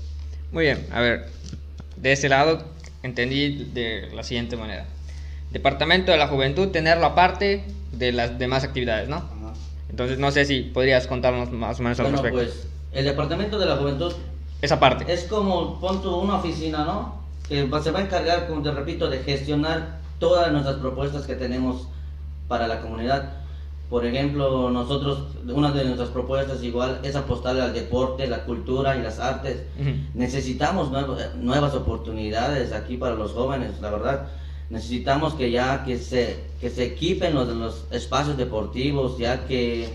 Muy bien, a ver, de ese lado entendí de la siguiente manera. Departamento de la Juventud, tenerlo aparte de las demás actividades, ¿no? Ajá. Entonces no sé si podrías contarnos más o menos al Bueno, respecto. pues el departamento de la juventud Esa parte. es como, pon tú una oficina, ¿no? Que se va a encargar, como te repito, de gestionar todas nuestras propuestas que tenemos para la comunidad. Por ejemplo, nosotros, una de nuestras propuestas igual es apostarle al deporte, la cultura y las artes. Ujú. Necesitamos nuevo- nuevas oportunidades aquí para los jóvenes, la verdad. Necesitamos que ya que se, que se equipen los, los espacios deportivos, ya que,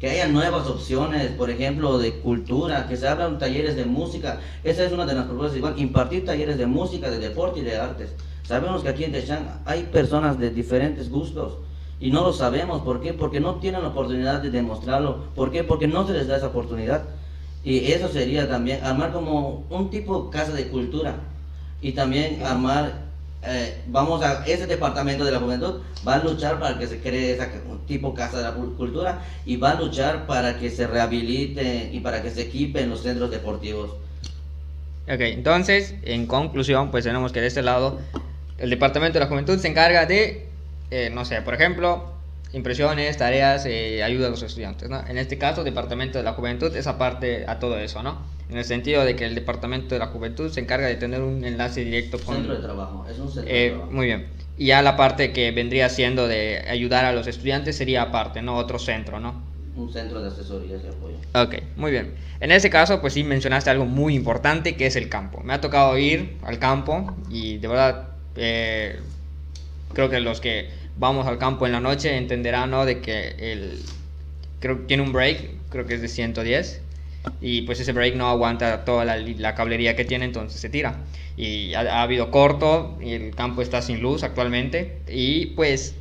que haya nuevas opciones, por ejemplo, de cultura, que se abran talleres de música. Esa es una de las propuestas, igual, impartir talleres de música, de deporte y de artes. Sabemos que aquí en Techán hay personas de diferentes gustos y no lo sabemos. ¿Por qué? Porque no tienen la oportunidad de demostrarlo. ¿Por qué? Porque no se les da esa oportunidad. Y eso sería también armar como un tipo casa de cultura y también armar, eh, vamos a, ese departamento de la juventud va a luchar para que se cree esa tipo casa de la cul- cultura y va a luchar para que se rehabilite y para que se equipen los centros deportivos. Ok, entonces, en conclusión, pues tenemos que de este lado, el Departamento de la Juventud se encarga de, eh, no sé, por ejemplo, impresiones, tareas, eh, ayuda a los estudiantes, ¿no? En este caso, Departamento de la Juventud es aparte a todo eso, ¿no? En el sentido de que el Departamento de la Juventud se encarga de tener un enlace directo con... Centro de trabajo, es un centro Eh, de trabajo. muy bien. Y ya la parte que vendría siendo de ayudar a los estudiantes sería aparte, ¿no? Otro centro, ¿no? Un centro de asesoría y apoyo. Ok, muy bien. En ese caso, pues sí mencionaste algo muy importante que es el campo. Me ha tocado ir al campo y de verdad eh, creo que los que vamos al campo en la noche entenderán, ¿no? De que el creo que tiene un break, creo que es de 110 y pues ese break no aguanta toda la, la cablería que tiene, entonces se tira. Y ha, ha habido corto y el campo está sin luz actualmente y pues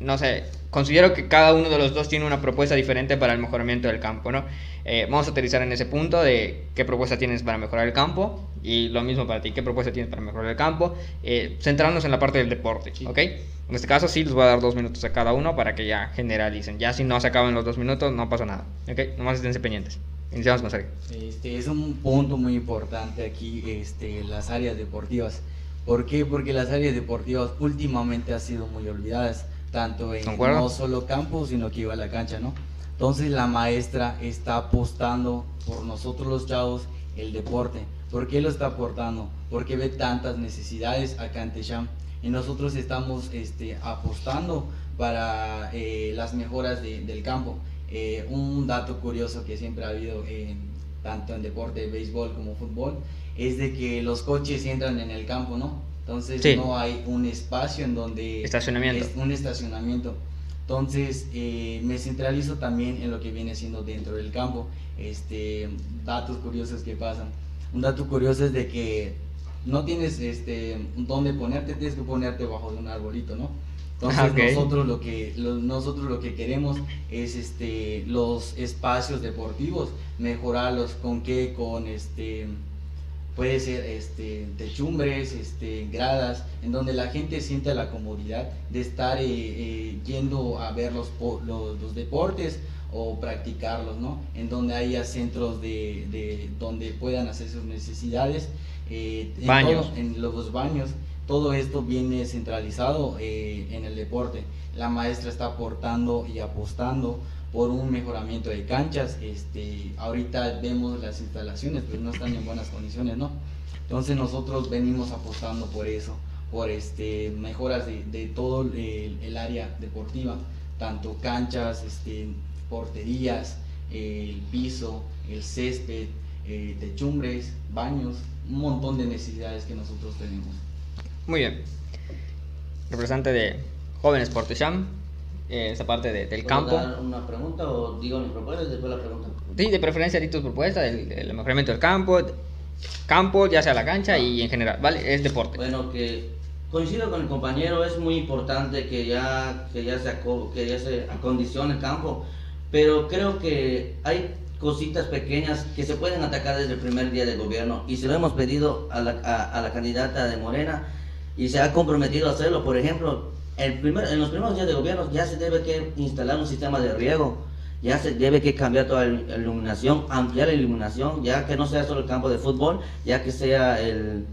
no sé, considero que cada uno de los dos tiene una propuesta diferente para el mejoramiento del campo, ¿no? Eh, vamos a aterrizar en ese punto de qué propuesta tienes para mejorar el campo y lo mismo para ti, qué propuesta tienes para mejorar el campo, eh, centrarnos en la parte del deporte, ¿ok? En este caso sí les voy a dar dos minutos a cada uno para que ya generalicen. Ya si no se acaban los dos minutos, no pasa nada, ¿ok? Nomás esténse pendientes. Iniciamos con Sergio. Este, es un punto muy importante aquí, este, las áreas deportivas. ¿Por qué? Porque las áreas deportivas últimamente han sido muy olvidadas, tanto en Concuerdo. no solo campo, sino que iba a la cancha, ¿no? Entonces la maestra está apostando por nosotros los chavos el deporte. ¿Por qué lo está aportando? Porque ve tantas necesidades acá en Techam y nosotros estamos este, apostando para eh, las mejoras de- del campo. Eh, un dato curioso que siempre ha habido en- tanto en deporte, béisbol como fútbol, es de que los coches entran en el campo, ¿no? Entonces Sí. no hay un espacio en donde... Estacionamiento. es un estacionamiento. Entonces eh, me centralizo también en lo que viene siendo dentro del campo. Este, datos curiosos que pasan. Un dato curioso es de que no tienes este, dónde ponerte, tienes que ponerte bajo de un arbolito, ¿no? Entonces Ah, nosotros lo que lo- nosotros lo que queremos es este los espacios deportivos mejorarlos. Con qué con este puede ser este techumbres este gradas en donde la gente sienta la comodidad de estar eh, eh, yendo a ver los, los los deportes o practicarlos no en donde haya centros de, de donde puedan hacer sus necesidades eh, en Baños. todo- en los baños todo esto viene centralizado eh, en el deporte. La maestra está aportando y apostando por un mejoramiento de canchas. Este, ahorita vemos las instalaciones, pero no están en buenas condiciones, ¿no? Entonces nosotros venimos apostando por eso, por este, mejoras de, de todo el, el área deportiva, tanto canchas, este, porterías, el piso, el césped, eh, techumbres, baños, un montón de necesidades que nosotros tenemos. Muy bien. Representante de Jóvenes Portecham, eh, esa parte de- del ¿Puedo campo. dar una pregunta o digo mi propuesta y después la pregunta? Sí, de preferencia di tus propuestas, el, el mejoramiento del campo, campo, ya sea la cancha y en general, ¿vale? Es deporte. Bueno, que coincido con el compañero, es muy importante que ya, que ya, se, aco- que ya se acondicione el campo, pero creo que hay cositas pequeñas que se pueden atacar desde el primer día de gobierno y se lo hemos pedido a la, a, a la candidata de Morena y se ha comprometido a hacerlo. Por ejemplo, el primer, en los primeros días de gobierno ya se debe que instalar un sistema de riego, ya se debe que cambiar toda la iluminación, ampliar la iluminación, ya que no sea solo el campo de fútbol, ya que sea el,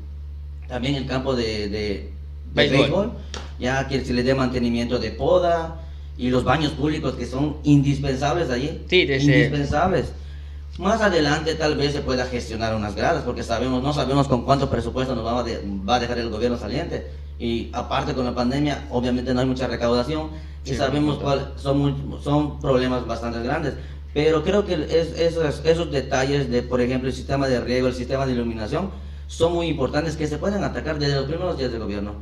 también el campo de, de, de Béisbol. béisbol, ya que se le dé mantenimiento de poda y los baños públicos que son indispensables allí. Sí, desde- indispensables. Más adelante tal vez se pueda gestionar unas gradas, porque sabemos, no sabemos con cuánto presupuesto nos va a, de- va a dejar el gobierno saliente. Y aparte con la pandemia, obviamente no hay mucha recaudación y Sí, sabemos por supuesto. cuál son, muy- son problemas bastante grandes. Pero creo que es- esos, esos detalles de, por ejemplo, el sistema de riego, el sistema de iluminación, son muy importantes que se pueden atacar desde los primeros días del gobierno.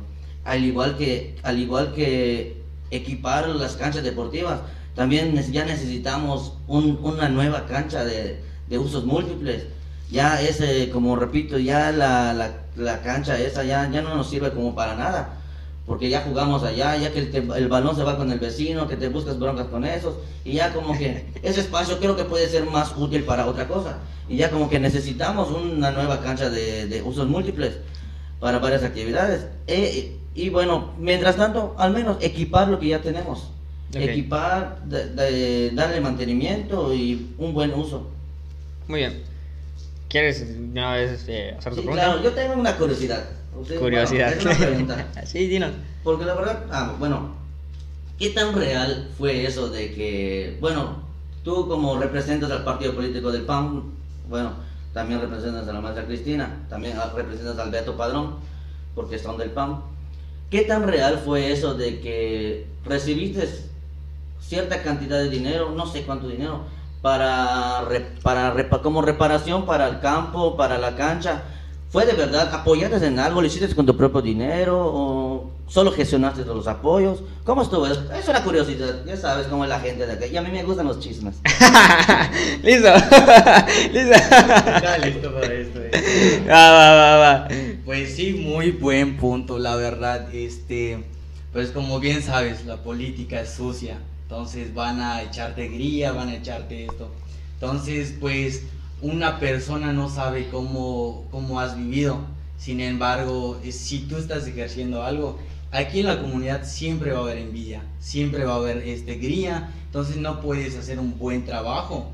Al igual que, al igual que equipar las canchas deportivas, también ya necesitamos un- una nueva cancha de, de usos múltiples. Ya ese, como repito, ya la, la, la cancha esa ya, ya no nos sirve como para nada. Porque ya jugamos allá, ya que el, te- el balón se va con el vecino, que te buscas broncas con esos, y ya como que ese espacio creo que puede ser más útil para otra cosa. Y ya como que necesitamos una nueva cancha de, de usos múltiples para varias actividades. E- y bueno, mientras tanto, al menos equipar lo que ya tenemos. Equipar, de- de- darle mantenimiento y un buen uso. Muy bien. ¿Quieres una vez eh, hacer tu Sí, pregunta? claro, yo tengo una curiosidad. Usted- Curiosidad. bueno, es una pregunta. sí, dinos. Porque la verdad, ah, bueno, ¿qué tan real fue eso de que, bueno, tú como representas al partido político del PAN, bueno, también representas a la maestra Cristina, también representas al Beto Padrón, porque son del PAN. ¿Qué tan real fue eso de que recibiste cierta cantidad de dinero, no sé cuánto dinero, para, para como reparación para el campo, para la cancha? ¿Fue de verdad? ¿Apoyaste en algo? ¿Lo hiciste con tu propio dinero? ¿O solo gestionaste los apoyos? ¿Cómo estuvo eso? Es una curiosidad. Ya sabes cómo es la gente de acá. Y a mí me gustan los chismes. Listo. Listo. Está listo para esto. eh. va, va, va, va. Pues sí, muy buen punto, la verdad. Este, pues como bien sabes, la política es sucia. Entonces van a echarte grilla, van a echarte esto. Entonces, pues una persona no sabe cómo, cómo has vivido. Sin embargo, si tú estás ejerciendo algo, aquí en la comunidad siempre va a haber envidia, siempre va a haber este grilla. Entonces no puedes hacer un buen trabajo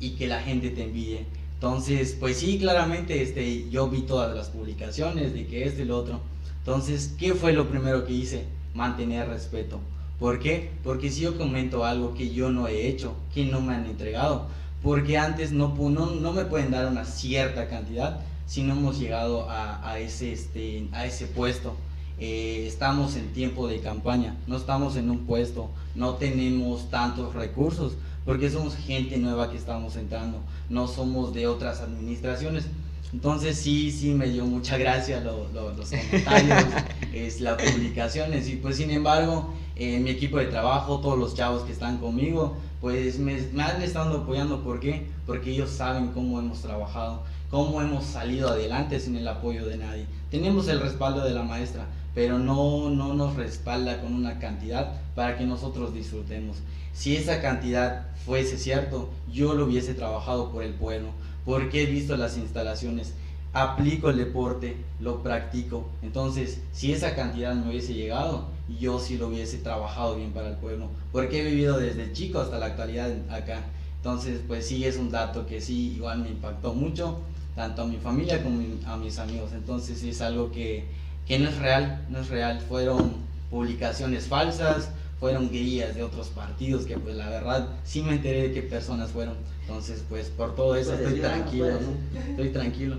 y que la gente te envidie. Entonces, pues sí, claramente este, yo vi todas las publicaciones de que esto y lo otro. Entonces, ¿qué fue lo primero que hice? Mantener respeto. ¿Por qué? Porque si yo comento algo que yo no he hecho, que no me han entregado, porque antes no, no, no me pueden dar una cierta cantidad si no hemos llegado a, a ese, este, a ese puesto. Eh, estamos en tiempo de campaña, no estamos en un puesto, no tenemos tantos recursos, porque somos gente nueva que estamos entrando, no somos de otras administraciones. Entonces sí, sí me dio mucha gracia lo- lo- los comentarios, es, las publicaciones y pues sin embargo eh, mi equipo de trabajo, todos los chavos que están conmigo, pues me, me han estado apoyando. ¿Por qué? Porque ellos saben cómo hemos trabajado, cómo hemos salido adelante sin el apoyo de nadie. Tenemos el respaldo de la maestra, pero no, no nos respalda con una cantidad para que nosotros disfrutemos. Si esa cantidad fuese cierto, yo lo hubiese trabajado por el pueblo, porque he visto las instalaciones, aplico el deporte, lo practico. Entonces, si esa cantidad me hubiese llegado, yo sí lo hubiese trabajado bien para el pueblo, porque he vivido desde chico hasta la actualidad acá. Entonces, pues sí, es un dato que sí, igual me impactó mucho, tanto a mi familia como a mis amigos. Entonces, sí es algo que, que no es real, no es real. Fueron publicaciones falsas, fueron guías de otros partidos que pues la verdad sí me enteré de qué personas fueron. Entonces, pues por todo eso estoy ah, tranquilo. ¿no? Estoy tranquilo.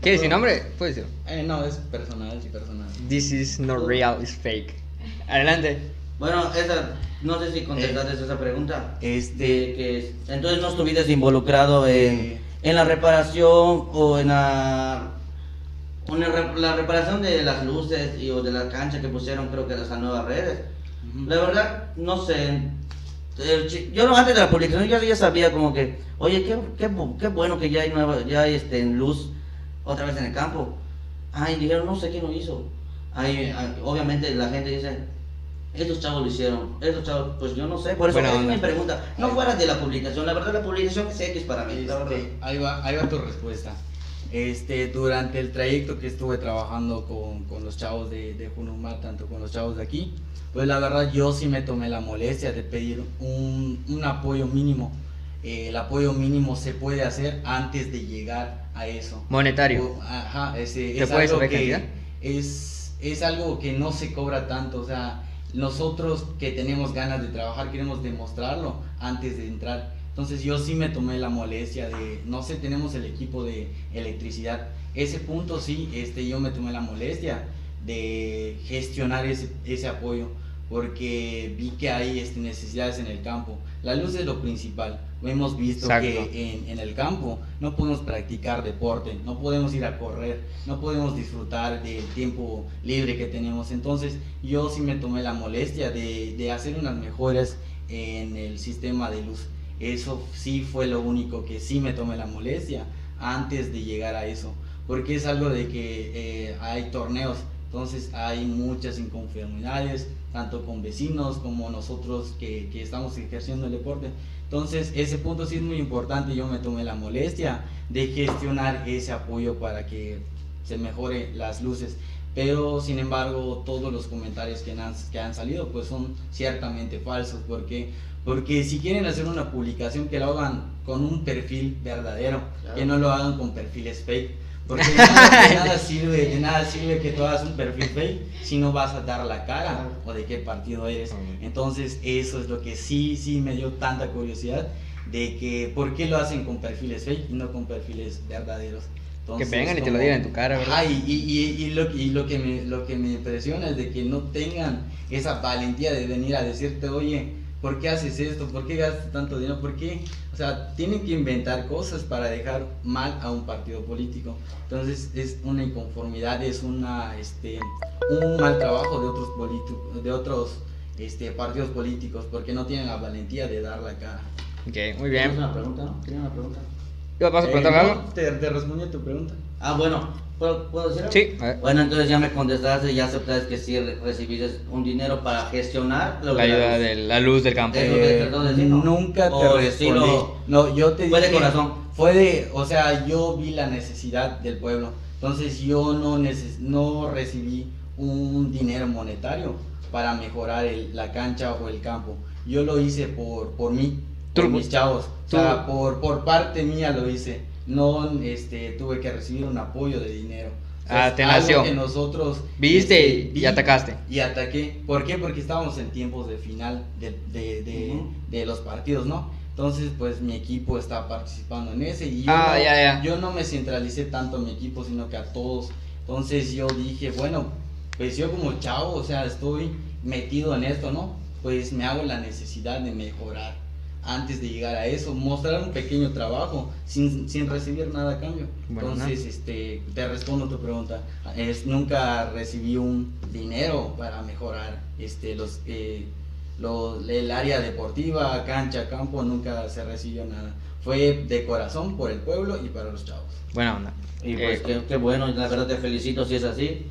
¿Quieres sin nombre? Puedes decir. Eh, no, es personal, sí, personal. This is not real, it's fake. Adelante. Bueno, esa, no sé si contestaste esa pregunta. Este, De que entonces no estuviste involucrado en, Eh. en la reparación o en la, en la re- la reparación de las luces y o de la cancha que pusieron creo que las nuevas redes. Ujú. La verdad, no sé. Yo no, antes de la publicación yo ya sabía como que, oye, qué, qué, qué bueno que ya hay nueva, ya hay este, en luz otra vez en el campo. Ay, dijeron, no sé quién lo hizo. Ay, ay, obviamente la gente dice, estos chavos lo hicieron, estos chavos, pues yo no sé, por eso Buena es mi pregunta. No fuera de la publicación, la verdad la publicación es X para mí. Este, ahí, va, ahí va tu respuesta. Este, durante el trayecto que estuve trabajando con, con los chavos de, de Junumar, tanto con los chavos de aquí, pues la verdad yo sí me tomé la molestia de pedir un, un apoyo mínimo. Eh, el apoyo mínimo se puede hacer antes de llegar a eso. Monetario. O- Ajá, ese- ¿Se es puede algo que es, es algo que no se cobra tanto, o sea, nosotros que tenemos ganas de trabajar queremos demostrarlo antes de entrar. Entonces yo sí me tomé la molestia de, no sé, tenemos el equipo de electricidad. Ese punto sí, este, yo me tomé la molestia de gestionar ese, ese apoyo porque vi que hay este, necesidades en el campo. La luz es lo principal. Hemos visto Exacto. que en, en el campo no podemos practicar deporte, no podemos ir a correr, no podemos disfrutar del tiempo libre que tenemos. Entonces yo sí me tomé la molestia de, de hacer unas mejoras en el sistema de luz. Eso sí fue lo único que sí me tomé la molestia antes de llegar a eso. Porque es algo de que eh, hay torneos, entonces hay muchas inconformidades, tanto con vecinos como nosotros que, estamos ejerciendo el deporte. Entonces ese punto sí es muy importante, yo me tomé la molestia de gestionar ese apoyo para que se mejore las luces. Pero sin embargo todos los comentarios que han, que han salido pues son ciertamente falsos porque porque si quieren hacer una publicación que lo hagan con un perfil verdadero, Claro. que no lo hagan con perfiles fake. Porque de nada, de nada sirve, de nada sirve que tú hagas un perfil fake si no vas a dar la cara o de qué partido eres. Ujú. Entonces eso es lo que sí, sí me dio tanta curiosidad de que por qué lo hacen con perfiles fake y no con perfiles verdaderos. Que Entonces, vengan y te lo digan en tu cara, ¿verdad? Y, y, y, y lo, y lo que me, lo que me impresiona es de que no tengan esa valentía de venir a decirte, oye, ¿por qué haces esto? ¿Por qué gastas tanto dinero? ¿Por qué? O sea, tienen que inventar cosas para dejar mal a un partido político. Entonces es una inconformidad, es una, este, un mal trabajo de otros, políticos de otros este, partidos políticos porque no tienen la valentía de dar la cara. Ok, muy ¿Tienes bien. una pregunta? ¿Tienes una pregunta? ¿Yo vas a preguntar Eh, algo? no, te, te respondí a tu pregunta. Ah, bueno, ¿puedo, ¿puedo decir algo? Sí. Bueno, entonces ya me contestaste y ya aceptaste que sí re- recibiste un dinero para gestionar lo La ayuda luz. de la luz del campo. Eh. Nunca te O respondí. decirlo- No, yo te Fue de corazón. Fue de, o sea, yo vi la necesidad del pueblo. Entonces yo no, neces no recibí un dinero monetario para mejorar el- la cancha o el campo. Yo lo hice por, por mí, por Tú- mis chavos. O sea, por, por parte mía lo hice. No este, tuve que recibir un apoyo de dinero. O sea, Ah, te algo nació. que nosotros Viste este, y- vi y atacaste. y ataqué. ¿Por qué? Porque estábamos en tiempos de final de, de, de los partidos, ¿no? Entonces, pues mi equipo está participando en ese y yo, Ah, no, ya, ya. yo no me centralicé tanto en mi equipo, sino que a todos. Entonces yo dije, bueno, pues yo como chavo, o sea, estoy metido en esto, ¿no? Pues me hago la necesidad de mejorar antes de llegar a eso, mostrar un pequeño trabajo sin, sin recibir nada a cambio. Bueno, Entonces, este, te respondo tu pregunta. Es, nunca recibí un dinero para mejorar este, los, eh, los- el área deportiva, cancha, campo, nunca se recibió nada. Fue de corazón por el pueblo y para los chavos. Buena onda. Y pues Eh, qué, qué bueno, la verdad te felicito si es así.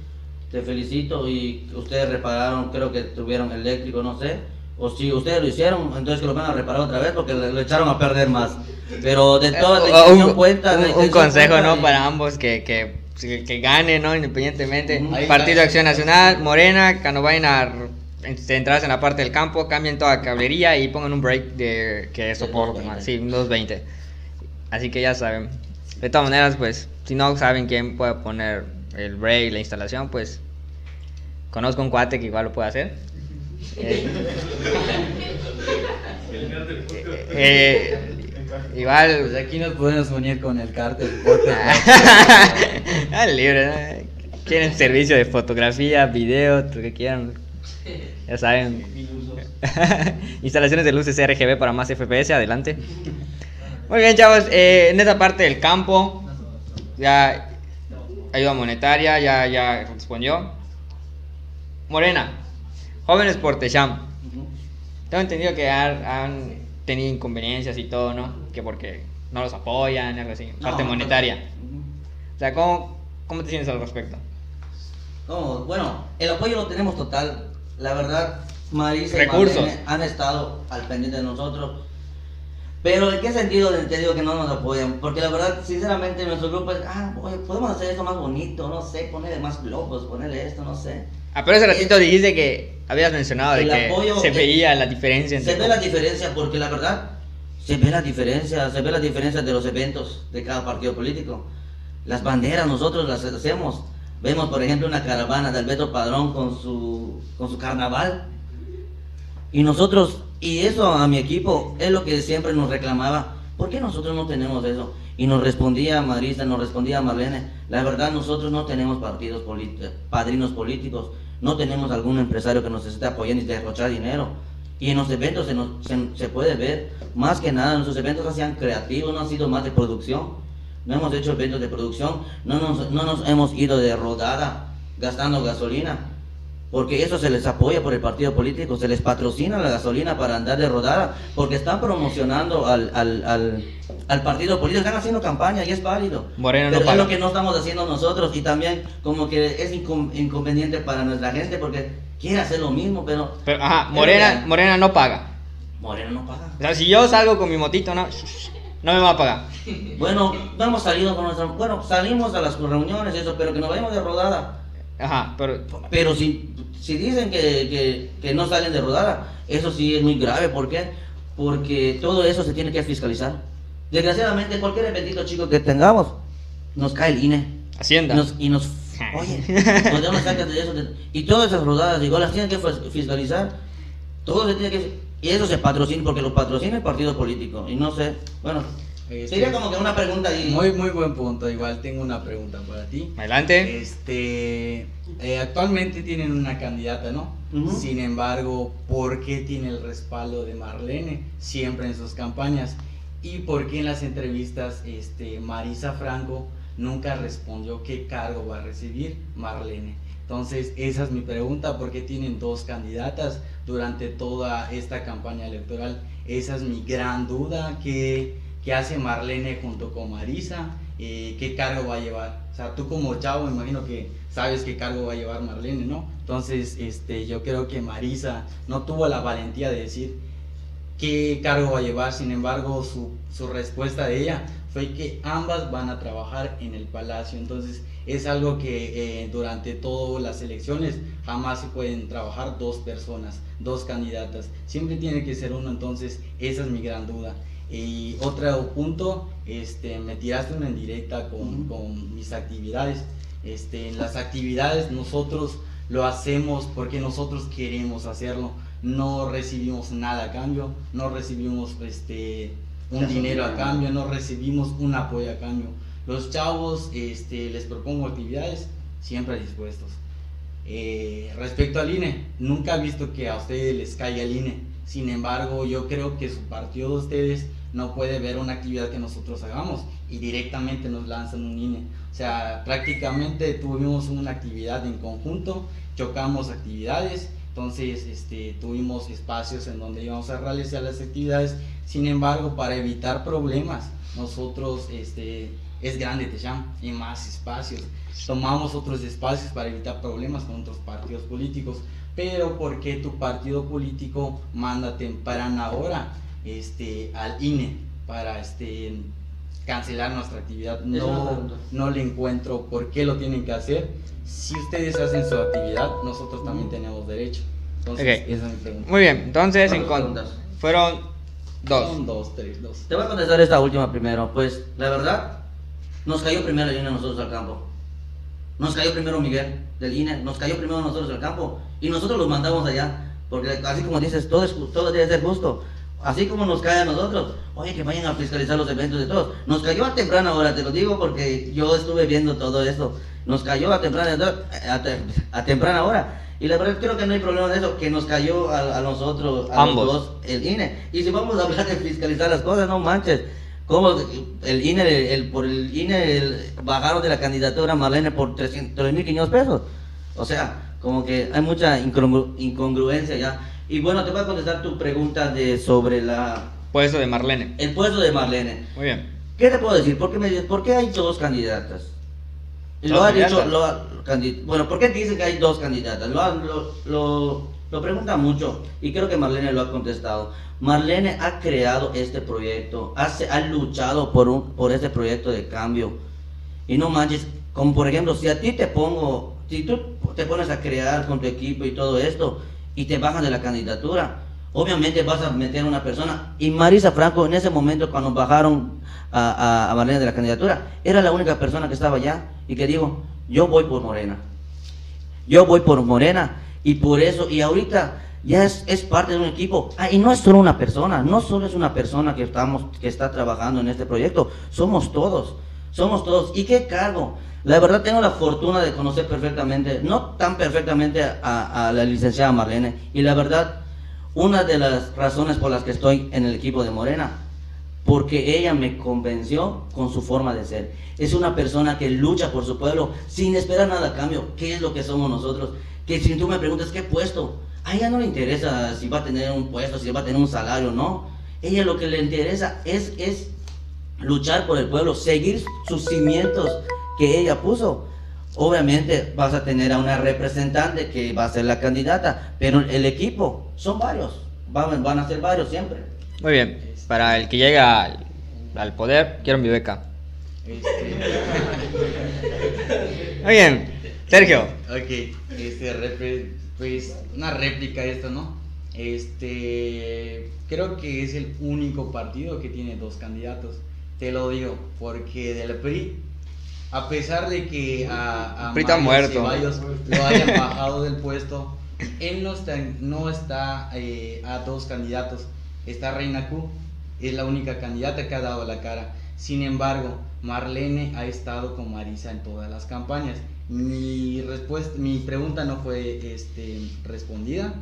Te felicito y ustedes repararon, creo que tuvieron eléctrico, no sé. O si ustedes lo hicieron, entonces que lo van a reparar otra vez porque le, le echaron a perder más. Pero de toda la Eh, intención un, cuenta. un- un consejo, cuenta ¿no? y- Para ambos que, que, que, que gane, ¿no? Independientemente. Ujú. Ahí Partido está. Acción Nacional, Morena, cuando vayan a centrarse en la parte del campo, cambien toda cablería y pongan un break de que es De soporte, 220. más. Sí, un 220. Así que ya saben. De todas maneras, pues, si no saben quién puede poner el break, la instalación, pues, conozco un cuate que igual lo puede hacer. Eh, eh, igual Pues aquí nos podemos unir con el cártel. podcast, Ah, libre, ¿no? Quieren servicio de fotografía, video, lo que quieran. Ya saben. Instalaciones de luces RGB para más FPS, adelante. Muy bien, chavos. eh, en esta parte del campo, ya ayuda monetaria, ya, ya respondió. Morena, Jóvenes por Techam. Tengo entendido que han, han tenido inconveniencias y todo, ¿no? Que porque no los apoyan, algo así. Parte No, monetaria. Ujú. O sea, ¿cómo, ¿cómo te sientes al respecto? No, bueno, el apoyo lo tenemos total. La verdad, Marisa y Recursos. Han estado al pendiente de nosotros. Pero ¿en qué sentido digo que no nos apoyan? Porque la verdad, sinceramente, nuestro grupo es, ah, oye, podemos hacer esto más bonito, no sé, ponerle más globos, ponerle esto, no sé. Ah, pero ese ratito dijiste que habías mencionado de que apoyo se veía la diferencia entre... Se ve la diferencia porque la verdad, se ve la diferencia, se ve la diferencia de los eventos de cada partido político. Las banderas nosotros las hacemos. Vemos, por ejemplo, una caravana de Alberto Padrón con su, con su carnaval. Y nosotros, y eso a mi equipo es lo que siempre nos reclamaba. ¿Por qué nosotros no tenemos eso? Y nos respondía Marisa, nos respondía Marlene. La verdad, nosotros no tenemos partidos padrinos políticos. No tenemos algún empresario que nos esté apoyando y derrochar dinero. Y en los eventos se, nos- se- se puede ver, más que nada, nuestros eventos sido creativos, no han sido más de producción. No hemos hecho eventos de producción, no nos, no nos hemos ido de rodada gastando gasolina. Porque eso se les apoya por el partido político, se les patrocina la gasolina para andar de rodada, porque están promocionando al, al, al, al partido político, están haciendo campaña y es válido. Morena no Pero es paga. lo que no estamos haciendo nosotros y también como que es incon- inconveniente para nuestra gente porque quiere hacer lo mismo, pero Pero, ajá, Morena, real. Morena no paga. Moreno no paga. O sea, si yo salgo con mi motito, no, no me va a pagar. Bueno, no hemos salido con nuestra... Bueno, salimos a las reuniones y eso, pero que nos vayamos de rodada. Ajá, pero... Pero si, si dicen que, que, que no salen de rodada, eso sí es muy grave. ¿Por qué? Porque todo eso se tiene que fiscalizar. Desgraciadamente, cualquier eventito chico que tengamos, nos cae el INE. Hacienda. Y nos, y nos oye, ¿de sacas de eso? Y todas esas rodadas, igual las tienen que fis- fiscalizar. Todo se tiene que... Y eso se patrocina, porque lo patrocina el partido político. Y no sé, bueno, Este, sería como que una pregunta ahí. Muy, muy buen punto. Igual tengo una pregunta para ti. Adelante. Este, eh, actualmente tienen una candidata, ¿no? Ujú. Sin embargo, ¿por qué tiene el respaldo de Marlene siempre en sus campañas? ¿Y por qué en las entrevistas este, Marisa Franco nunca respondió qué cargo va a recibir Marlene? Entonces, esa es mi pregunta, ¿por qué tienen dos candidatas durante toda esta campaña electoral? Esa es mi gran duda, ¿qué, qué hace Marlene junto con Marisa? Eh, ¿Qué cargo va a llevar? O sea, tú como chavo, imagino que sabes qué cargo va a llevar Marlene, ¿no? Entonces, este, yo creo que Marisa no tuvo la valentía de decir qué cargo va a llevar, sin embargo, su, su respuesta de ella fue que ambas van a trabajar en el palacio, entonces es algo que eh, durante todas las elecciones jamás se pueden trabajar dos personas, dos candidatas, siempre tiene que ser uno, entonces esa es mi gran duda. Y otro punto, este, me tiraste una en directa con, Ujú. con mis actividades. Este, en las actividades nosotros lo hacemos porque nosotros queremos hacerlo. No recibimos nada a cambio, no recibimos este, un dinero a cambio, no recibimos un apoyo a cambio. Los chavos este, les propongo actividades siempre dispuestos. Eh, respecto al INE, nunca he visto que a ustedes les caiga el INE. Sin embargo, yo creo que su partido de ustedes no puede ver una actividad que nosotros hagamos y directamente nos lanzan un INE. O sea, prácticamente tuvimos una actividad en conjunto, chocamos actividades, entonces este, tuvimos espacios en donde íbamos a realizar las actividades. Sin embargo, para evitar problemas, nosotros, este, es grande Techam, y más espacios. Tomamos otros espacios para evitar problemas con otros partidos políticos. Pero ¿por qué tu partido político manda temprana hora este, al INE para este, cancelar nuestra actividad? No, no le encuentro por qué lo tienen que hacer. Si ustedes hacen su actividad, nosotros también tenemos derecho. Entonces, Ok. esa es mi pregunta. Muy bien, entonces en fueron dos. Son dos, tres, dos. Te voy a contestar esta última primero. Pues la verdad, nos cayó primero el INE a nosotros al campo. Nos cayó primero Miguel del INE, nos cayó primero nosotros al campo y nosotros los mandamos allá. Porque así como dices, todo, es, todo debe ser justo. Así como nos cae a nosotros, oye, que vayan a fiscalizar los eventos de todos. Nos cayó a temprana hora, te lo digo porque yo estuve viendo todo esto. Nos cayó a temprana, a, te- a temprana hora. Y la verdad creo que no hay problema de eso, que nos cayó a, a nosotros, a Ambos. los dos, el INE. Y si vamos a hablar de fiscalizar las cosas, no manches. ¿Cómo el INE, el, el- por el INE el- bajaron de la candidatura Marlene por 300 3.500 pesos? O sea, Como que hay mucha incongru- incongruencia ya. Y bueno, te voy a contestar tu pregunta de sobre la Puesto de Marlene. el puesto de Marlene. Muy bien. ¿Qué te puedo decir? ¿Por qué, me dices, ¿por qué hay dos candidatas? Y ¿Dos Lo ha dicho, lo ha- candi- bueno, ¿por qué dicen que hay dos candidatas? Lo, ha- lo, lo, lo preguntan mucho y creo que Marlene lo ha contestado. Marlene ha creado este proyecto, ha, se- ha luchado por, un, por este proyecto de cambio. Y no manches, como por ejemplo, si a ti te pongo, si tú te pones a crear con tu equipo y todo esto y te bajan de la candidatura, obviamente vas a meter a una persona. Y Marisa Franco en ese momento cuando bajaron a, a, a Marlene de la candidatura, era la única persona que estaba allá y que dijo, yo voy por Morena. Yo voy por Morena y por eso, y ahorita ya es, es parte de un equipo. Ah, y no es solo una persona, no solo es una persona que, estamos, que está trabajando en este proyecto, somos todos, somos todos. ¿Y qué cargo? La verdad tengo la fortuna de conocer perfectamente, no tan perfectamente a, a la licenciada Marlene, y la verdad, una de las razones por las que estoy en el equipo de Morena, porque ella me convenció con su forma de ser. Es una persona que lucha por su pueblo sin esperar nada a cambio. ¿Qué es lo que somos nosotros? Que si tú me preguntas qué puesto, a ella no le interesa si va a tener un puesto, si va a tener un salario, no. Ella lo que le interesa es, es luchar por el pueblo, seguir sus cimientos que ella puso. Obviamente vas a tener a una representante que va a ser la candidata, pero el equipo son varios, van, van a ser varios siempre. Muy bien. Para el que llega al, al poder, quiero mi beca. Este, Muy bien. Sergio. ok, este, pues una réplica esto, ¿no? Este, creo que es el único partido que tiene dos candidatos. Te lo digo, porque del PRI, a pesar de que a, a PRI está muerto. Ceballos lo hayan bajado del puesto, él no está, no está eh, a dos candidatos. Está Reina Q, es la única candidata que ha dado la cara. Sin embargo, Marlene ha estado con Marisa en todas las campañas. Mi respuesta, mi pregunta no fue este, respondida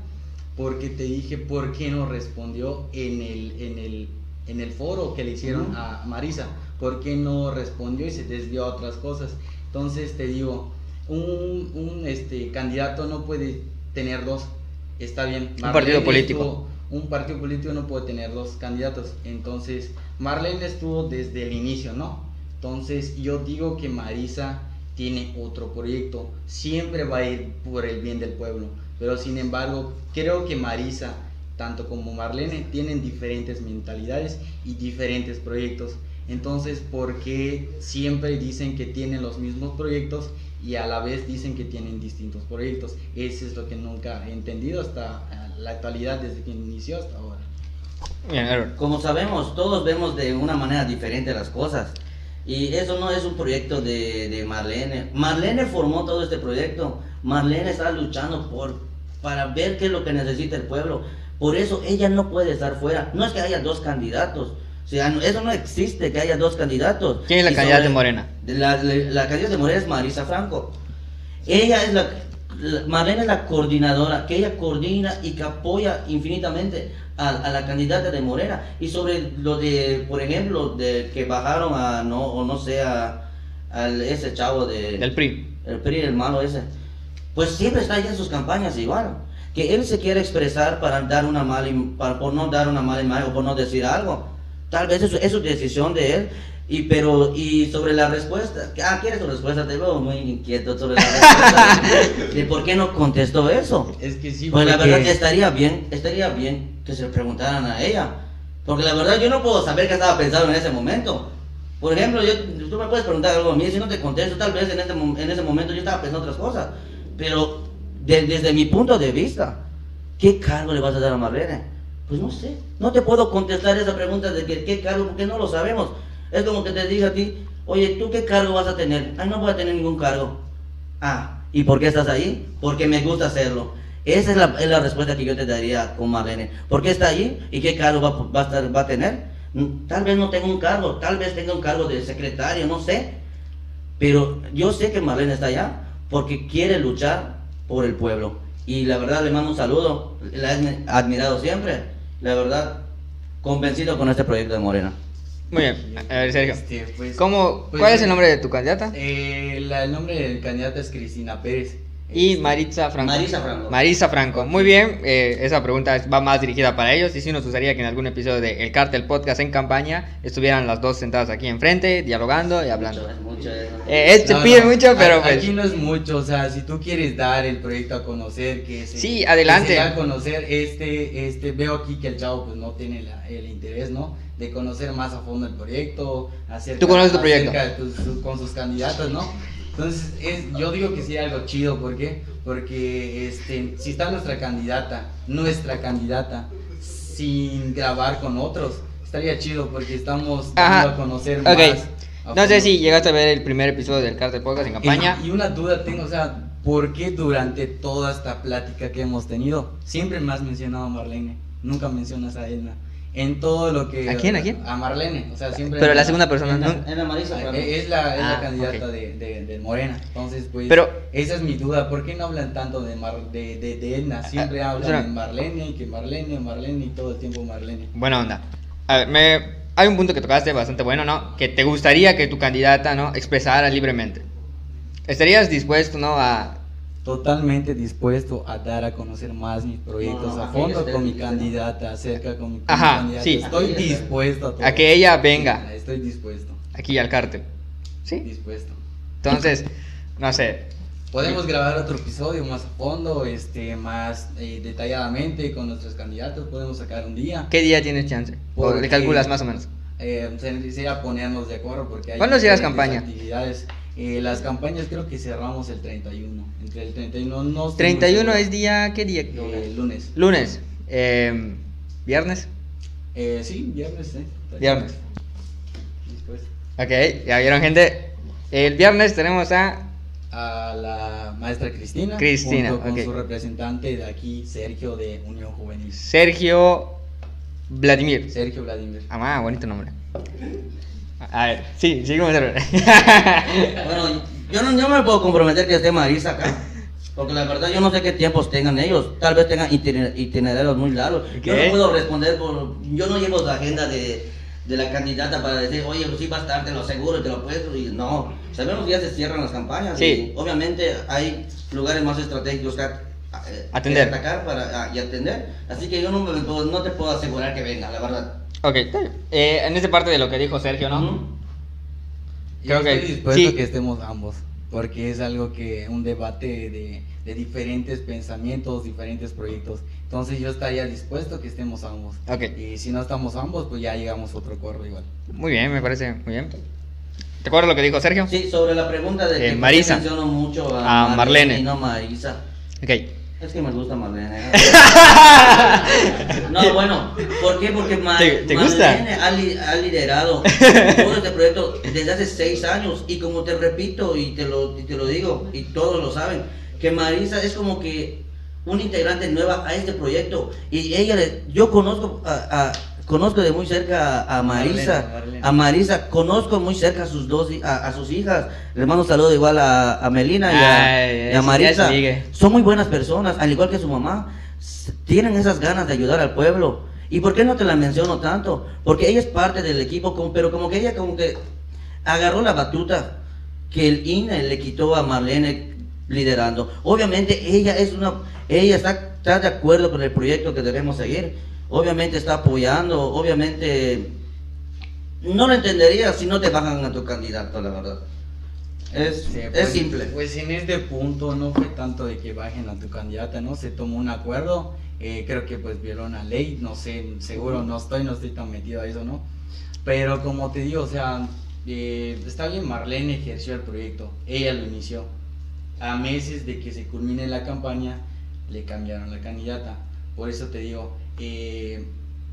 porque te dije por qué no respondió en el, en el, en el foro que le hicieron a Marisa. ¿Por qué no respondió y se desvió a otras cosas? Entonces te digo, un, un, este, candidato no puede tener dos. Está bien. Un partido político. estuvo- un partido político no puede tener dos candidatos. Entonces, Marlene estuvo desde el inicio, ¿no? Entonces, yo digo que Marisa tiene otro proyecto. Siempre va a ir por el bien del pueblo. Pero, sin embargo, creo que Marisa, tanto como Marlene, tienen diferentes mentalidades y diferentes proyectos. Entonces, ¿por qué siempre dicen que tienen los mismos proyectos y a la vez dicen que tienen distintos proyectos? Eso es lo que nunca he entendido hasta eh, la actualidad, desde que inició hasta ahora. Como sabemos, todos vemos de una manera diferente las cosas. Y eso no es un proyecto de, de Marlene. Marlene formó todo este proyecto. Marlene está luchando por, para ver qué es lo que necesita el pueblo. Por eso ella no puede estar fuera. No es que haya dos candidatos. O sea, no- eso no existe, que haya dos candidatos. ¿Quién es la Y candidata sobre- de Morena? La, la, la candidata de Morena es Marisa Franco. Ella es la, la- es la coordinadora, que ella coordina y que apoya infinitamente a, a la candidata de Morena. Y sobre lo de, por ejemplo, de que bajaron a, no, o no sé, a, ese chavo de... Del PRI. El PRI, el malo ese. Pues siempre está ahí en sus campañas igual. Que él se quiere expresar para dar una mala, para, por no dar una mala imagen o por no decir algo. Tal vez eso es su decisión de él. Y pero, y sobre la respuesta, ah, ¿quieres tu respuesta? Te veo muy inquieto sobre la respuesta. de por qué no contestó eso. Es que sí, Pues la verdad que estaría bien, estaría bien que se le preguntaran a ella. Porque la verdad yo no puedo saber qué estaba pensando en ese momento. Por ejemplo, yo, tú me puedes preguntar algo a mí, si no te contesto, tal vez en, mom- en ese momento yo estaba pensando otras cosas. Pero de- desde mi punto de vista, ¿qué cargo le vas a dar a Marlene? Pues no sé, no te puedo contestar esa pregunta de que, qué cargo, porque no lo sabemos. Es como que te diga a ti, oye, ¿tú qué cargo vas a tener? Ay, no voy a tener ningún cargo. Ah, ¿y por qué estás ahí? Porque me gusta hacerlo. Esa es la, es la respuesta que yo te daría con Marlene. ¿Por qué está ahí y qué cargo va, va a, estar- va a tener? Mm, Tal vez no tenga un cargo, tal vez tenga un cargo de secretario, no sé. Pero yo sé que Marlene está allá porque quiere luchar por el pueblo. Y la verdad le mando un saludo, la he admirado siempre. La verdad, convencido con este proyecto de Morena. Muy bien. A ver, Sergio. Este, pues, ¿Cómo, pues, ¿Cuál es el nombre de tu candidata? Eh, la- el nombre del candidato es Cristina Pérez. Y Este, Maritza Franco. Marisa Franco. Marisa Franco. Muy bien, eh, esa pregunta va más dirigida para ellos. Y sí nos gustaría que en algún episodio de El Cartel Podcast en campaña estuvieran las dos sentadas aquí enfrente, dialogando y hablando. Mucho, es mucho eso. Eh, se No, pide no, mucho, pero a- pues. Aquí no es mucho, o sea, si tú quieres dar el proyecto a conocer, que se, Sí, adelante. que se dé a conocer, este, este, veo aquí que el chavo pues no tiene la- el interés, ¿no? De conocer más a fondo el proyecto, ¿Tú conoces tu proyecto? de tus- con sus candidatos, ¿no? Entonces, es, yo digo que sí algo chido, ¿por qué? Porque este, si está nuestra candidata, nuestra candidata, sin grabar con otros, estaría chido porque estamos dando Ajá. a conocer más. a No sé si llegaste a ver el primer episodio del Cartel Podcast en campaña. Y, y una duda tengo, o sea, ¿por qué durante toda esta plática que hemos tenido siempre me has mencionado a Marlene? Nunca mencionas a Edna. En todo lo que... ¿A quién, a quién? A Marlene, o sea, siempre... Pero la segunda persona, En la- ¿no? en la Marisa Ah. Es la, es la Ah, candidata de, de, de Morena. Entonces, pues, Pero- esa es mi duda. ¿Por qué no hablan tanto de, Mar- de, de, de Edna? Siempre Ah, hablan de Marlene, que Marlene, Marlene y todo el tiempo Marlene. Buena onda. A ver, me- hay un punto que tocaste bastante bueno, ¿no? Que te gustaría que tu candidata, ¿no? Expresara libremente. ¿Estarías dispuesto, ¿no? A... Totalmente dispuesto a dar a conocer más mis proyectos No, a fondo con mi candidata, acerca con mi, Ajá, candidata. sí. Estoy dispuesto a todo. a que ella venga Estoy dispuesto, aquí al cártel? ¿Sí? dispuesto. Entonces, no sé. Podemos grabar otro episodio más a fondo, este, más eh, detalladamente con nuestros candidatos. Podemos sacar un día. ¿Qué día tienes chance? ¿O le Porque- calculas más o menos? Eh, se- sería ponernos de acuerdo porque hay ¿Cuándo diferentes campaña? actividades. Eh, las campañas creo que cerramos el 31. Entre el 31 no estoy muy 31 seguro. es día... ¿Qué día? Eh, lunes. Lunes. Eh, ¿Viernes? Eh, sí, viernes, ¿eh? Viernes. Después. Ok, ya vieron gente. El viernes tenemos a... A la maestra Cristina. Cristina, junto con su representante de aquí, Sergio de Unión Juvenil. Sergio Vladimir. Sergio Vladimir. Ah, bonito nombre. A ver, sí, seguimos. Bueno, yo no, yo no me puedo comprometer que esté Marisa acá. Porque la verdad yo no sé qué tiempos tengan ellos. Tal vez tengan itiner- itinerarios muy largos. Yo Ok. no puedo responder por... Yo no llevo la agenda de, de la candidata para decir, oye, pues sí va a estar, te lo aseguro, te lo puedo. Y no, sabemos que ya se cierran las campañas. Sí. Y obviamente hay lugares más estratégicos que, eh, que Atender. atacar para, ah, y atender. Así que yo no, me puedo- no te puedo asegurar que venga, la verdad. Ok. Eh, en esta parte de lo que dijo Sergio, ¿no? Ujú. Creo Yo que estoy dispuesto sí. a que estemos ambos. Porque es algo que, un debate de, de diferentes pensamientos, diferentes proyectos. Entonces yo estaría dispuesto que estemos ambos. Ok. Y si no estamos ambos, pues ya llegamos a otro acuerdo igual. Muy bien, me parece muy bien. ¿Te acuerdas lo que dijo Sergio? Sí, sobre la pregunta de Eh, que Marisa. menciono mucho a, A Marlene. y no Marisa. Ok. Es que me gusta Marlene. no, bueno, ¿por qué? Porque Mar- ¿Te- te gusta? Ha, li- ha liderado todo este proyecto desde hace seis años y como te repito y te lo, y te lo digo y todos lo saben, que Marisa es como que una integrante nueva a este proyecto y ella, yo conozco a, a- conozco de muy cerca a, Marisa, a Marisa, conozco muy cerca a sus dos, a, a sus hijas, les mando saludo igual a, a Melina y a, Ay, y a ese ya Marisa. Son muy buenas personas, al igual que su mamá. Tienen esas ganas de ayudar al pueblo. ¿Y por qué no te la menciono tanto? Porque ella es parte del equipo, como- pero como que ella como que agarró la batuta que el INE le quitó a Marlene liderando. Obviamente ella es una, ella está, está de acuerdo con el proyecto que debemos seguir. Obviamente está apoyando, obviamente no lo entendería si no te bajan a tu candidato, la verdad. Es, Sí, es pues- simple. Pues en este punto no fue tanto de que bajen a tu candidata, ¿no? Se tomó un acuerdo, eh, creo que pues violó una ley, no sé, seguro no estoy, no estoy tan metido a eso, ¿no? Pero como te digo, o sea, eh, está bien, Marlene ejerció el proyecto, ella lo inició. A meses de que se culmine la campaña, le cambiaron la candidata. Por eso te digo, eh,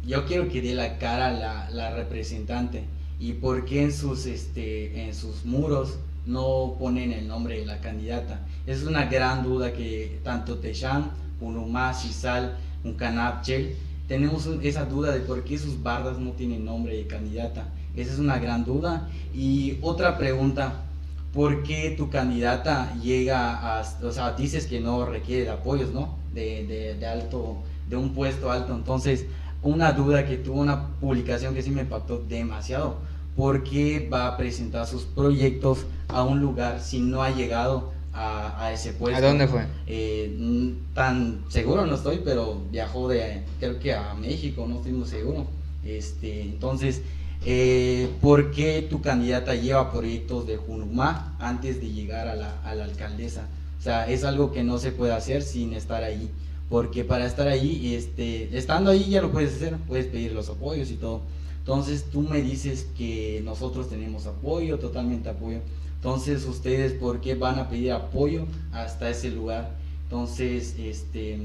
yo quiero que dé la cara la, la representante. ¿Y por qué en sus, este, en sus muros no ponen el nombre de la candidata? Es una gran duda que tanto Techam, Unumá, Sisal, Uncanap, Chel, tenemos esa duda de por qué sus bardas no tienen nombre de candidata. Esa es una gran duda. Y otra pregunta, ¿por qué tu candidata llega a, o sea, dices que no requiere de apoyos, ¿no? De alto, de un puesto alto. Entonces, una duda que tuvo una publicación que sí me impactó demasiado. ¿Por qué va a presentar sus proyectos a un lugar si no ha llegado a, a ese puesto. ¿A dónde fue? Eh, tan seguro no estoy, pero viajó de, creo que a México, no estoy muy seguro. Este, entonces, eh, ¿por qué tu candidata lleva proyectos de Junumá antes de llegar a la, a la alcaldesa? O sea, es algo que no se puede hacer sin estar ahí. Porque para estar ahí, este, estando ahí ya lo puedes hacer, puedes pedir los apoyos y todo. Entonces tú me dices que nosotros tenemos apoyo, totalmente apoyo. Entonces ustedes, ¿por qué van a pedir apoyo hasta ese lugar? Entonces, este,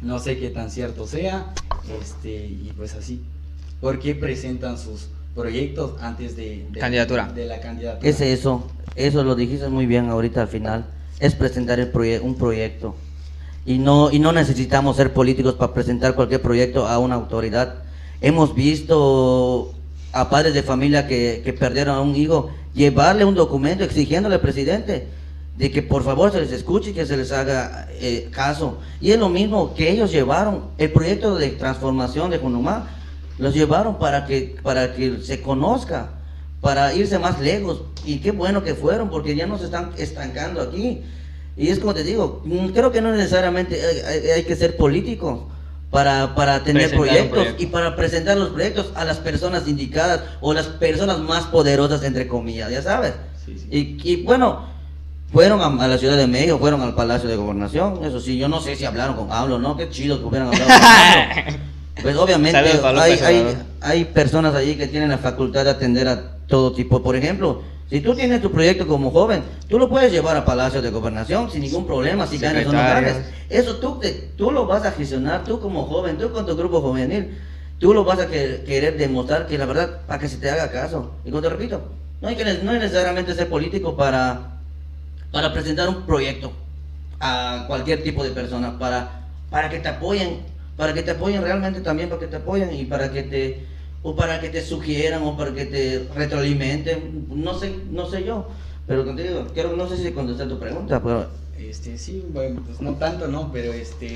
no sé qué tan cierto sea, este, y pues así. ¿Por qué presentan sus proyectos antes de, de- Candidatura. de la candidatura? Es eso, eso lo dijiste muy bien ahorita al final, es presentar el proye- un proyecto. Y no, y no necesitamos ser políticos para presentar cualquier proyecto a una autoridad. Hemos visto a padres de familia que, que perdieron a un hijo llevarle un documento exigiéndole al presidente de que por favor se les escuche y que se les haga eh, caso. Y es lo mismo que ellos llevaron, el proyecto de transformación de Junumá, los llevaron para que, para que se conozca, para irse más lejos. Y qué bueno que fueron, porque ya no se están estancando aquí. Y es como te digo, mm, creo que no necesariamente hay, que ser político para, para tener proyectos proyecto. y para presentar los proyectos a las personas indicadas o las personas más poderosas, entre comillas, ya sabes. Sí, sí. Y, y bueno, fueron a, a la Ciudad de México, fueron al Palacio de Gobernación, eso sí, yo no sé si hablaron con Pablo, ¿no? Qué chido que hubieran hablado con Pablo. Pues obviamente hay, hay, hay personas allí que tienen la facultad de atender a todo tipo. Por ejemplo, si tú tienes tu proyecto como joven, tú lo puedes llevar a Palacio de Gobernación sin ningún problema, si ganas o no ganas. Eso tú, te- tú lo vas a gestionar, tú como joven, tú con tu grupo juvenil, tú lo vas a que- querer demostrar que la verdad, para que se te haga caso. Y como te repito, no hay, que, no hay necesariamente ser político para, para presentar un proyecto a cualquier tipo de persona, para, para que te apoyen, para que te apoyen realmente también, para que te apoyen y para que te, o para que te sugieran o para que te retroalimenten, no sé, no sé yo, pero contigo, quiero, no sé si contesté tu pregunta, pero Este, sí, bueno, pues no tanto, ¿no? Pero este.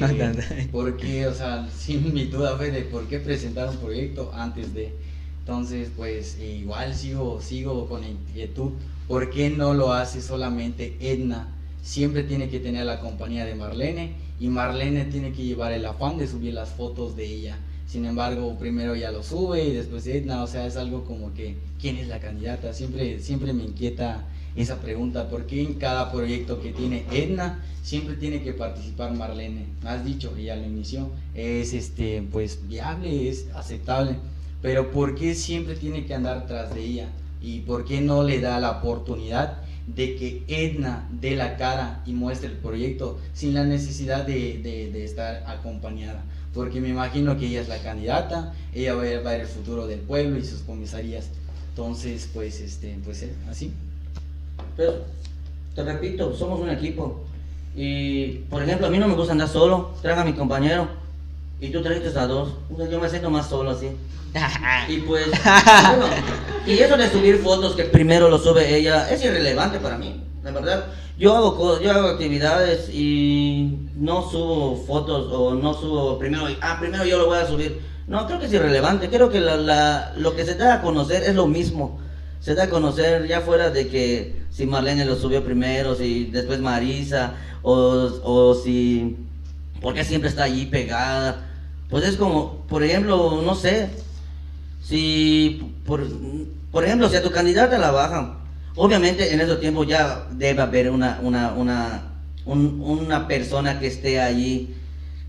¿por qué? O sea, sí, mi duda fue de por qué presentar un proyecto antes de. Entonces, pues igual sigo, sigo con inquietud. ¿Por qué no lo hace solamente Edna? Siempre tiene que tener la compañía de Marlene y Marlene tiene que llevar el afán de subir las fotos de ella. Sin embargo, primero ella lo sube y después Edna, o sea, es algo como que, ¿quién es la candidata? Siempre, siempre me inquieta esa pregunta, ¿por qué en cada proyecto que tiene Edna siempre tiene que participar Marlene? Has dicho que ya lo inició, es este, pues viable, es aceptable, pero ¿por qué siempre tiene que andar tras de ella? ¿Y por qué no le da la oportunidad de que Edna dé la cara y muestre el proyecto sin la necesidad de- de estar acompañada? Porque me imagino que ella es la candidata, ella va a ver, el futuro del pueblo y sus comisarías. Entonces, pues, este, pues eh, así. Pero, te repito, somos un equipo. Y, por ejemplo, a mí no me gusta andar solo. Traga a mi compañero. Y tú trajiste a dos. Entonces, Yo me siento más solo así. Y pues, bueno, y eso de subir fotos que primero lo sube ella, es irrelevante para mí. La verdad, yo hago, yo hago actividades y no subo fotos o no subo primero, ah, primero yo lo voy a subir. No, creo que es irrelevante. Creo que lo que se da a conocer es lo mismo. Se da a conocer ya fuera de que si Marlene lo subió primero, si después Marisa, o, o si, porque siempre está allí pegada. Pues es como, por ejemplo, no sé, si, por, por ejemplo, si a tu candidata la bajan, obviamente en esos tiempos ya debe haber una, una, una, un- una persona que esté allí,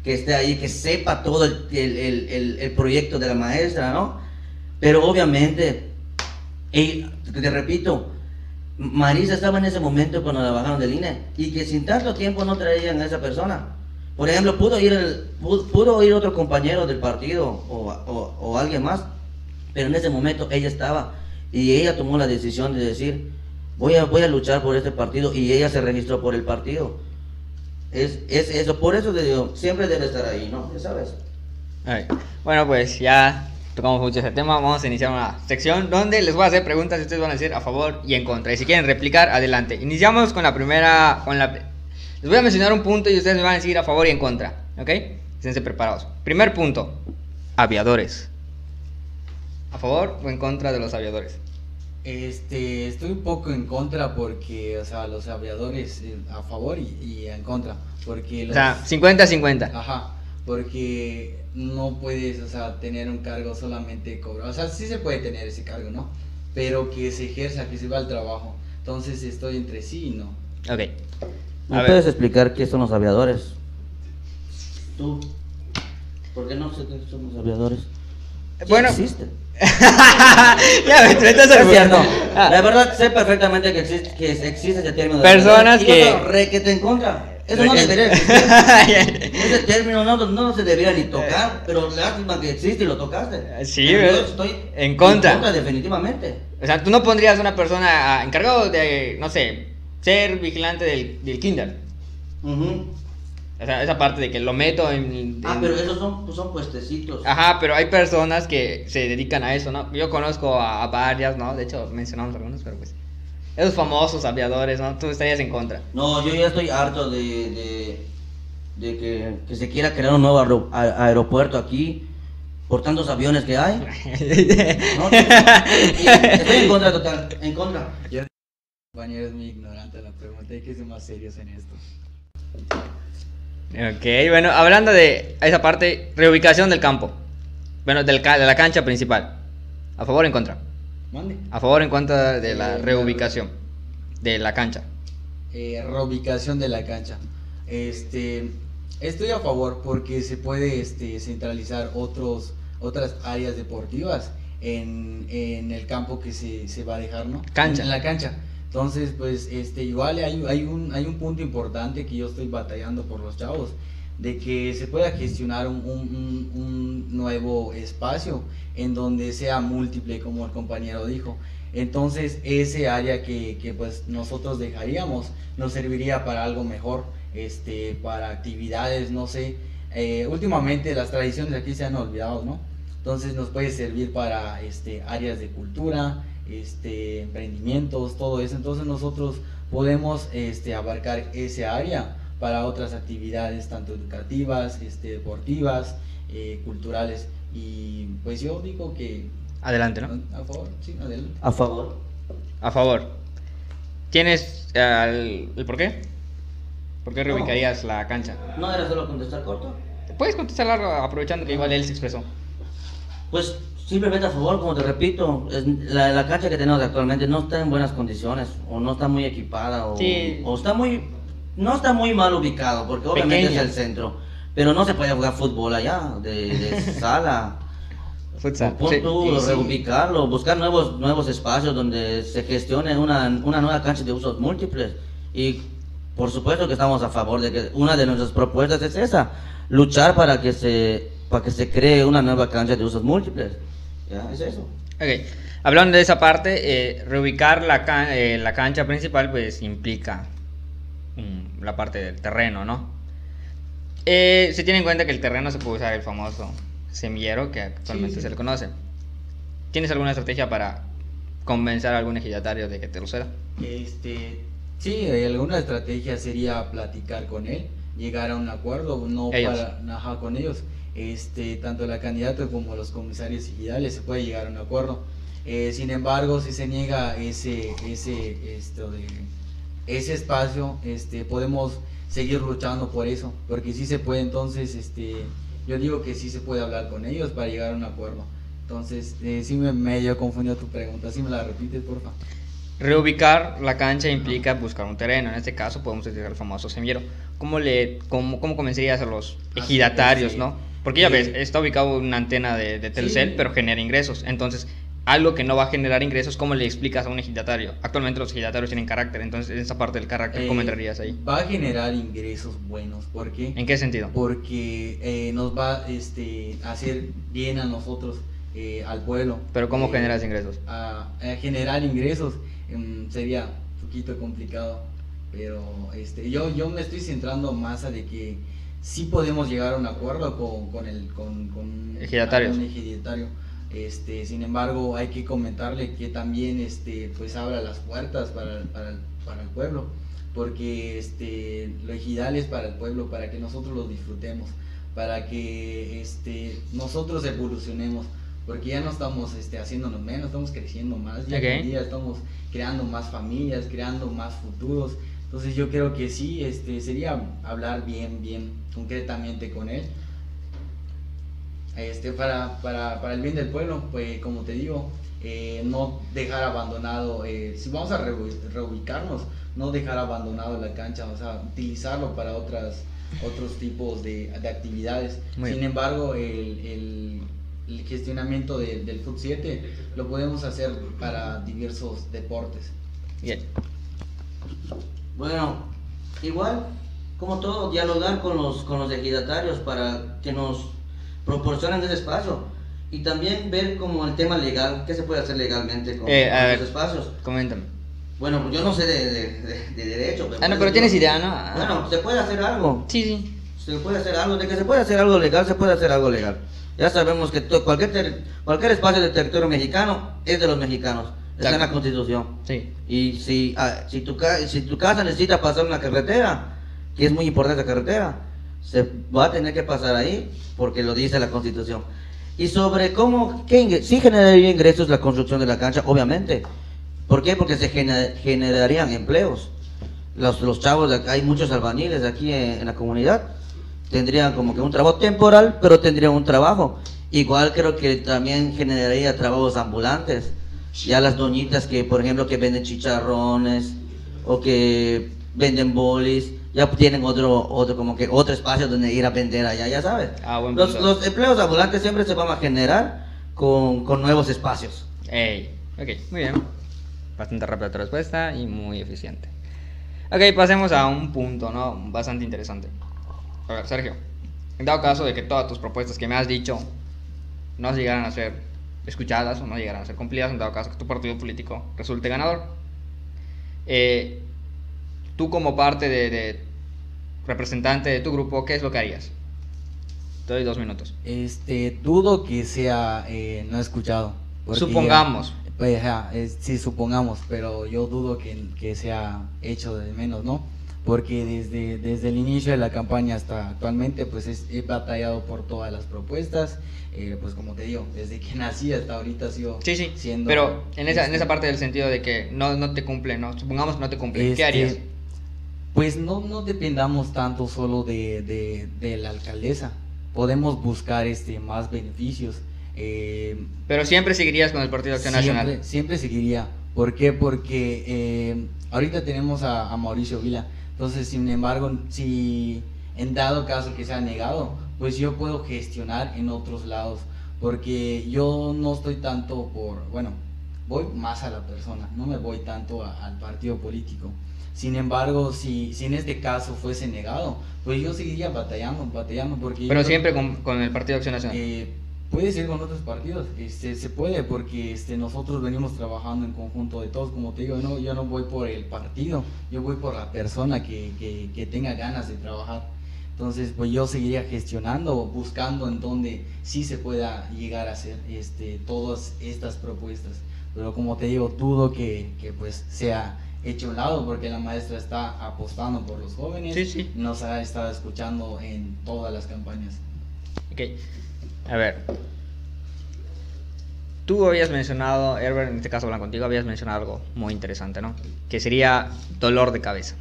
que esté ahí, que sepa todo el, el- el- proyecto de la maestra, ¿no? Pero obviamente, y te repito, Marisa estaba en ese momento cuando la bajaron del INE y que sin tanto tiempo no traían a esa persona. Por ejemplo, pudo ir, el- pudo, ir otro compañero del partido o- o alguien más, pero en ese momento ella estaba y ella tomó la decisión de decir, voy a, voy a luchar por este partido y ella se registró por el partido. Es, es eso, por eso te digo, siempre debe estar ahí, ¿no? Ya sabes. Ay, Bueno, pues ya tocamos mucho ese tema. Vamos a iniciar una sección donde les voy a hacer preguntas y ustedes van a decir a favor y en contra. Y si quieren replicar, adelante. Iniciamos con la primera. Con la, les voy a mencionar un punto y ustedes me van a decir a favor y en contra. ¿Ok? Esténse preparados. Primer punto: aviadores. ¿A favor o en contra de los aviadores? Este, estoy un poco en contra porque, o sea, los aviadores eh, a favor y, y en contra. Porque O los, sea, 50-50. Ajá, porque no puedes, o sea, tener un cargo solamente cobrar. O sea, sí se puede tener ese cargo, ¿no? Pero que se ejerza, que se va al trabajo. Entonces estoy entre sí y no. Ok. ¿Me puedes explicar qué son los aviadores? Tú. ¿Por qué no sé qué son los aviadores? Bueno. existen. ya, me, me estás Es cierto. Ah. La verdad sé perfectamente que existe, que existe ese término. de Personas y que- re que te en contra. Eso no Re- debería existir. Ese término no, no se debería ni tocar, pero lástima que existe y lo tocaste. Sí, Pero yo estoy En contra. definitivamente. O sea, tú no pondrías una persona ah, encargado de, no sé, ser vigilante del, del kinder. Ujú. O sea, esa parte de que lo meto en... Ah, pero esos son, pues, son puestecitos. Ajá, pero hay personas que se dedican a eso, ¿no? Yo conozco a, a varias, ¿no? De hecho, mencionamos algunos, pero pues... Esos famosos aviadores, ¿no? Tú estarías en contra. No, yo ya estoy harto de, de, de que, que se quiera crear un nuevo aeropuerto aquí por tantos aviones que hay. No, estoy en contra total, en contra. Yo, compañero, es muy ignorante la pregunta. Hay que ser más serios en esto. Ok, bueno, hablando de esa parte, reubicación del campo. Bueno, del ca- de la cancha principal. ¿A favor o en contra? Mande. A favor o en contra de la Eh, reubicación de la cancha. eh, reubicación de la cancha. Este, estoy a favor porque se puede este, centralizar otros, otras áreas deportivas en, en el campo que se, se va a dejar, ¿no? Cancha. En la cancha. Entonces, pues, este, igual hay, hay, un, hay un punto importante que yo estoy batallando por los chavos, de que se pueda gestionar un, un- un- nuevo espacio en donde sea múltiple, como el compañero dijo. Entonces, ese área que, que, pues nosotros dejaríamos nos serviría para algo mejor, este, para actividades, no sé. Eh, últimamente las tradiciones aquí se han olvidado, ¿no? Entonces nos puede servir para este, áreas de cultura, este, emprendimientos, todo eso. Entonces nosotros podemos este, abarcar ese área para otras actividades, tanto educativas, este, deportivas, eh, culturales. Y pues yo digo que Adelante, ¿no? a favor, sí, adelante. A favor. A favor. ¿Tienes el, el por qué? ¿Por qué reubicarías la cancha? ¿No era solo contestar corto? Puedes contestar largo aprovechando que igual él se expresó. Pues simplemente a favor, como te repito, es- la, la cancha que tenemos actualmente no está en buenas condiciones, o no está muy equipada, o, Sí. o está muy, no está muy mal ubicado, porque obviamente Pequeña. es el centro, pero no se puede jugar fútbol allá, de, de sala. Futsal. Pon sí. tú, y sí. reubicarlo, buscar nuevos, nuevos espacios donde se gestione una, una nueva cancha de usos múltiples. Y por supuesto que estamos a favor de que una de nuestras propuestas es esa, luchar para que se, para que se cree una nueva cancha de usos múltiples. Ya, es eso. Ok. Hablando de esa parte, eh, reubicar la, ca- eh, la cancha principal pues implica mm, la parte del terreno, ¿no? Eh, se tiene en cuenta que el terreno se puede usar el famoso semillero que actualmente Sí, sí. se le conoce. ¿Tienes alguna estrategia para convencer a algún ejidatario de que te lo ceda? Este, sí, alguna estrategia sería platicar con él, llegar a un acuerdo, no Ellos. para ajá, con ellos. Este, tanto la candidata como los comisarios ejidales se puede llegar a un acuerdo. Eh, sin embargo, si se niega ese, ese, esto de, ese espacio, este, podemos seguir luchando por eso, porque sí se puede. Entonces, este, yo digo que sí se puede hablar con ellos para llegar a un acuerdo. Entonces, eh, sí me medio confundió tu pregunta, si me la repites, por favor. Reubicar la cancha implica buscar un terreno. En este caso podemos utilizar el famoso semillero. ¿Cómo, le, cómo, cómo convencerías a los ejidatarios, sí. no? Porque ya ves, está ubicado una antena de, de Telcel, Sí. pero genera ingresos. Entonces, algo que no va a generar ingresos, ¿cómo le explicas a un ejidatario? Actualmente los ejidatarios tienen carácter, entonces en esa parte del carácter, ¿cómo Eh, entrarías ahí? Va a generar ingresos buenos. ¿Por qué? ¿En qué sentido? Porque eh, nos va este, a hacer bien a nosotros, eh, al pueblo. Pero ¿cómo Eh, generas ingresos? A, a generar ingresos em, sería un poquito complicado. Pero este, yo, yo me estoy centrando más a de que sí podemos llegar a un acuerdo con, con el con, con Ejidatarios. ejidatario. Este, sin embargo, hay que comentarle que también este, pues abra las puertas para, el- para, para el pueblo, porque este, lo ejidal es para el pueblo, para que nosotros lo disfrutemos, para que este, nosotros evolucionemos, porque ya no estamos este, haciéndonos menos, estamos creciendo más, ya Ok. con día estamos creando más familias, creando más futuros. Entonces yo creo que sí, este, sería hablar bien, bien concretamente con él. Este, para, para, para el bien del pueblo, pues como te digo, eh, no dejar abandonado, eh, si vamos a reubicarnos, no dejar abandonado la cancha, o sea, utilizarlo para otras, otros tipos de, de actividades. Muy Sin embargo, el, el- el gestionamiento de- del Foot 7 lo podemos hacer para diversos deportes. Bien. Bueno, igual, como todo, dialogar con los, con los ejidatarios para que nos proporcionen ese espacio. Y también ver como el tema legal, qué se puede hacer legalmente con, Eh, a con ver. los espacios. Coméntame. Bueno, yo no sé de, de- de- de derecho. Ah, no, pero tienes idea, ¿no? Ah. Bueno, se puede hacer algo. Sí, sí. Se puede hacer algo, de que se puede hacer algo legal, se puede hacer algo legal. Ya sabemos que cualquier, cualquier espacio del territorio mexicano es de los mexicanos. Está en la. Constitución. Sí. Y si, ah, si, tu, si tu casa necesita pasar una carretera, que es muy importante la carretera, se va a tener que pasar ahí porque lo dice la Constitución. Y sobre cómo, qué sí generaría ingresos la construcción de la cancha, obviamente. ¿Por qué? Porque se gene- generarían empleos. Los, los chavos, de acá, hay muchos albañiles aquí en, en la comunidad, tendrían como que un trabajo temporal, pero tendrían un trabajo. Igual creo que también generaría trabajos ambulantes. Ya las doñitas que, por ejemplo, que venden chicharrones o que venden bolis, ya tienen otro, otro como que otro espacio donde ir a vender allá, ya sabes. Ah, buen los, los empleos ambulantes siempre se van a generar con, con nuevos espacios. Ey. Ok, muy bien. Bastante rápida tu respuesta y muy eficiente. Ok, pasemos a un punto, ¿no? Bastante interesante. A ver, Sergio. En dado caso de que todas tus propuestas que me has dicho no llegaran a ser escuchadas o no llegaran a ser cumplidas, en dado caso que tu partido político resulte ganador, eh, tú como parte de, de representante de tu grupo, ¿qué es lo que harías? Te doy dos minutos. Este, dudo que sea eh, no escuchado. Supongamos. ya- pues, ajá, es- sí, supongamos, pero yo dudo que, que sea hecho de menos, ¿no? Porque desde, desde el inicio de la campaña hasta actualmente, pues es- he batallado por todas las propuestas. eh, pues como te digo, desde que nací hasta ahorita ha sido Sí, sí, siendo... pero en esa, en este, esa parte del sentido de que no, no te cumple, ¿no? Supongamos que no te cumple, ¿qué Este, harías? Pues no, no dependamos tanto solo de, de, de la alcaldesa. Podemos buscar este más beneficios. eh, Pero siempre seguirías con el Partido Acción siempre, Nacional. siempre seguiría. ¿Por qué? Porque eh, ahorita tenemos a, a Mauricio Vila. Entonces, sin embargo, si en dado caso que sea negado, pues yo puedo gestionar en otros lados. Porque yo no estoy tanto por, bueno, voy más a la persona, no me voy tanto a- al partido político. Sin embargo, si, si en este caso fuese negado, pues yo seguiría batallando, batallando, porque... Pero creo- siempre con, con el Partido Acción Nacional. eh, puede ser con otros partidos, este, se puede porque este, nosotros venimos trabajando en conjunto de todos, como te digo, no, yo no voy por el partido, yo voy por la persona que, que, que tenga ganas de trabajar. Entonces, pues yo seguiría gestionando, buscando en donde sí se pueda llegar a hacer este, todas estas propuestas. Pero como te digo, dudo que, que pues sea hecho a un lado porque la maestra está apostando por los jóvenes, Sí, sí. nos ha estado escuchando en todas las campañas. Ok. A ver. Tú habías mencionado, Herbert, en este caso hablando contigo, habías mencionado algo muy interesante, ¿no? Que sería dolor de cabeza.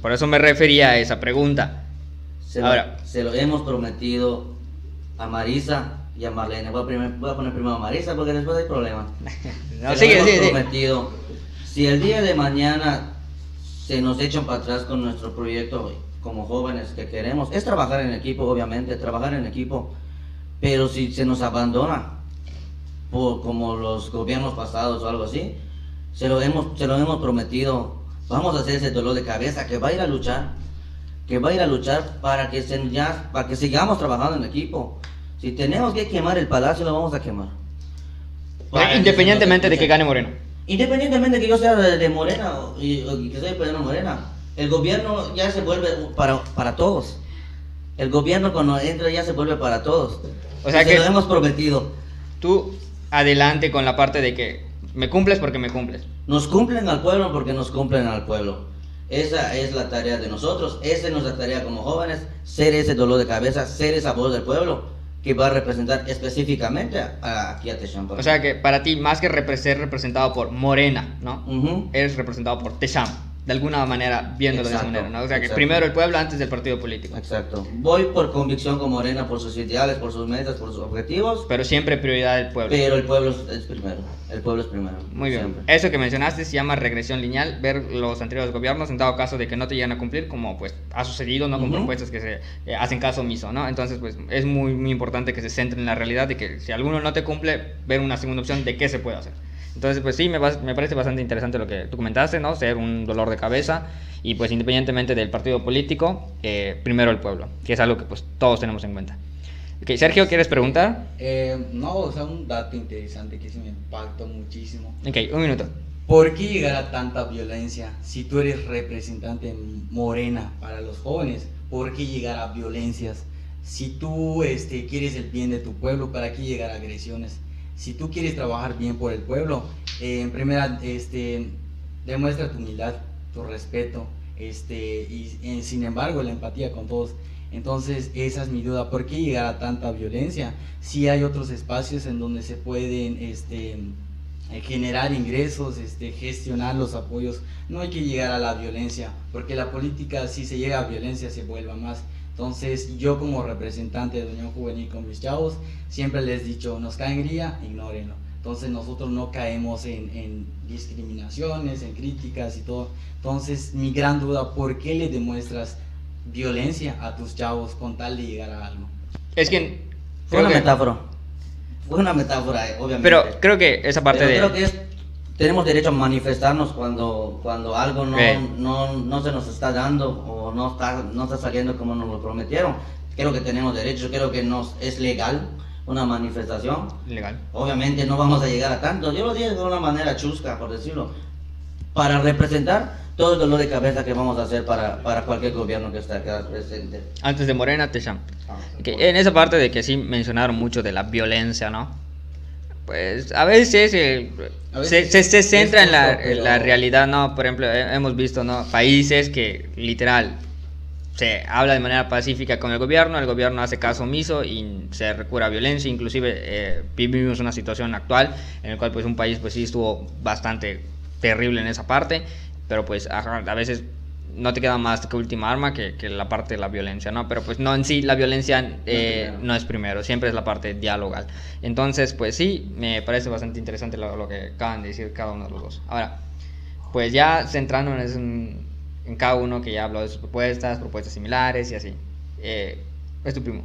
Por eso me refería a esa pregunta. Se lo, Ahora. se lo hemos prometido a Marisa y a Marlene. Voy a, primer- voy a poner primero a Marisa porque después hay problemas. No, Se sigue, lo hemos sigue, sigue. prometido. Si el día de mañana se nos echan para atrás con nuestro proyecto como jóvenes que queremos, es trabajar en equipo, obviamente, trabajar en equipo. Pero si se nos abandona, por, como los gobiernos pasados o algo así, se lo, hemos, se lo hemos prometido. Vamos a hacer ese dolor de cabeza que va a ir a luchar, que va a ir a luchar para que, se, ya, para que sigamos trabajando en equipo. Si tenemos que quemar el palacio, lo vamos a quemar. Para que Independientemente de que gane Moreno. Independientemente de que yo sea de, de Morena o, y, que soy de Morena, el gobierno ya se vuelve para, para todos. El gobierno cuando entra ya se vuelve para todos. O sea Y se que- lo hemos prometido. Tú adelante con la parte de que me cumples porque me cumples. Nos cumplen al pueblo porque nos cumplen al pueblo. Esa es la tarea de nosotros, esa es nuestra tarea como jóvenes, ser ese dolor de cabeza, ser esa voz del pueblo que va a representar específicamente a, aquí a Techam. O sea que para ti, más que ser representado por Morena, ¿no? Ujú. Eres representado por Techam, de alguna manera, viéndolo de esa Exacto, manera, ¿no? O sea que exacto. primero el pueblo antes del partido político. Exacto. Voy por convicción con Morena, por sus ideales, por sus metas, por sus objetivos, Pero siempre prioridad del pueblo. pero el pueblo es, primero. El pueblo es primero. Muy bien. siempre. Eso que mencionaste se llama regresión lineal, ver los anteriores gobiernos en dado caso de que no te llegan a cumplir, como pues ha sucedido, ¿no? Con propuestas que se eh, hacen caso omiso, ¿no? Entonces, pues es muy, muy importante que se centre en la realidad de que si alguno no te cumple, ver una segunda opción de qué se puede hacer. Entonces, pues sí, me, vas- me parece bastante interesante lo que tú comentaste, ¿no? Ser un dolor de cabeza y pues independientemente del partido político, eh, primero el pueblo, que es algo que pues todos tenemos en cuenta. Ok, Sergio, ¿quieres preguntar? Eh, no, o sea, un dato interesante que sí me impactó muchísimo. Ok, un minuto. ¿Por qué llegar a tanta violencia? Si tú eres representante morena para los jóvenes, ¿por qué llegar a violencias? Si tú este, quieres el bien de tu pueblo, ¿para qué llegar a agresiones? Si tú quieres trabajar bien por el pueblo, eh, en primera, este, demuestra tu humildad, tu respeto, este, y sin embargo la empatía con todos. Entonces, esa es mi duda. ¿Por qué llegar a tanta violencia? Si hay otros espacios en donde se pueden este, eh, generar ingresos, este, gestionar los apoyos. No hay que llegar a la violencia, porque la política, si se llega a violencia, se vuelva más. Entonces, yo como representante de Unión Juvenil con mis chavos, siempre les he dicho, nos caen gría, ignórenlo. Entonces, nosotros no caemos en, en discriminaciones, en críticas y todo. Entonces, mi gran duda, ¿por qué le demuestras violencia a tus chavos con tal de llegar a algo? Es que... Fue una que- metáfora. Fue una metáfora, eh, obviamente. Pero creo que esa parte Pero de... creo que es, tenemos derecho a manifestarnos cuando, cuando algo no, Eh. no, no se nos está dando o no está, no está saliendo como nos lo prometieron. Creo que tenemos derecho, creo que nos, es legal una manifestación. Legal. Obviamente no vamos a llegar a tanto. Yo lo digo de una manera chusca, por decirlo. Para representar todo el dolor de cabeza que vamos a hacer para, para cualquier gobierno que esté acá presente. Antes de Morena, Techam. Ok, En esa parte de que sí mencionaron mucho de la violencia, ¿no? Pues a veces, eh, A se, veces se- centra en la, la realidad, ¿no? Por ejemplo, he- hemos visto, ¿no? Países que literal se habla de manera pacífica con el gobierno, el gobierno hace caso omiso y se recurre a violencia, inclusive eh, vivimos una situación actual en la cual pues un país pues sí estuvo bastante terrible en esa parte, pero pues a veces no te queda más que última arma que, que la parte de la violencia, ¿no? Pero pues no en sí la violencia eh, primero. no es primero, siempre es la parte dialogal. Entonces pues sí, me parece bastante interesante lo, lo que acaban de decir cada uno de los dos. Ahora, pues ya centrándonos en, en cada uno que ya habló de sus propuestas, propuestas similares y así. Eh, es tu primo.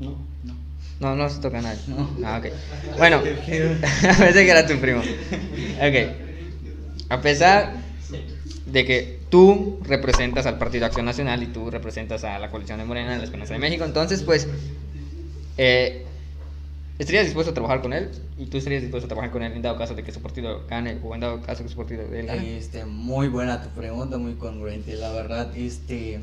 ¿no? No. No, no se toca a nadie. No. Ah, ok. Bueno, pensé que era tu primo. Ok. A pesar de que tú representas al Partido Acción Nacional y tú representas a la coalición de Morena en la Esperanza de México, entonces, pues, eh, ¿estarías dispuesto a trabajar con él? ¿Y tú estarías dispuesto a trabajar con él en dado caso de que su partido gane o en dado caso que su partido de gane? Este, muy buena tu pregunta, muy congruente. La verdad, este,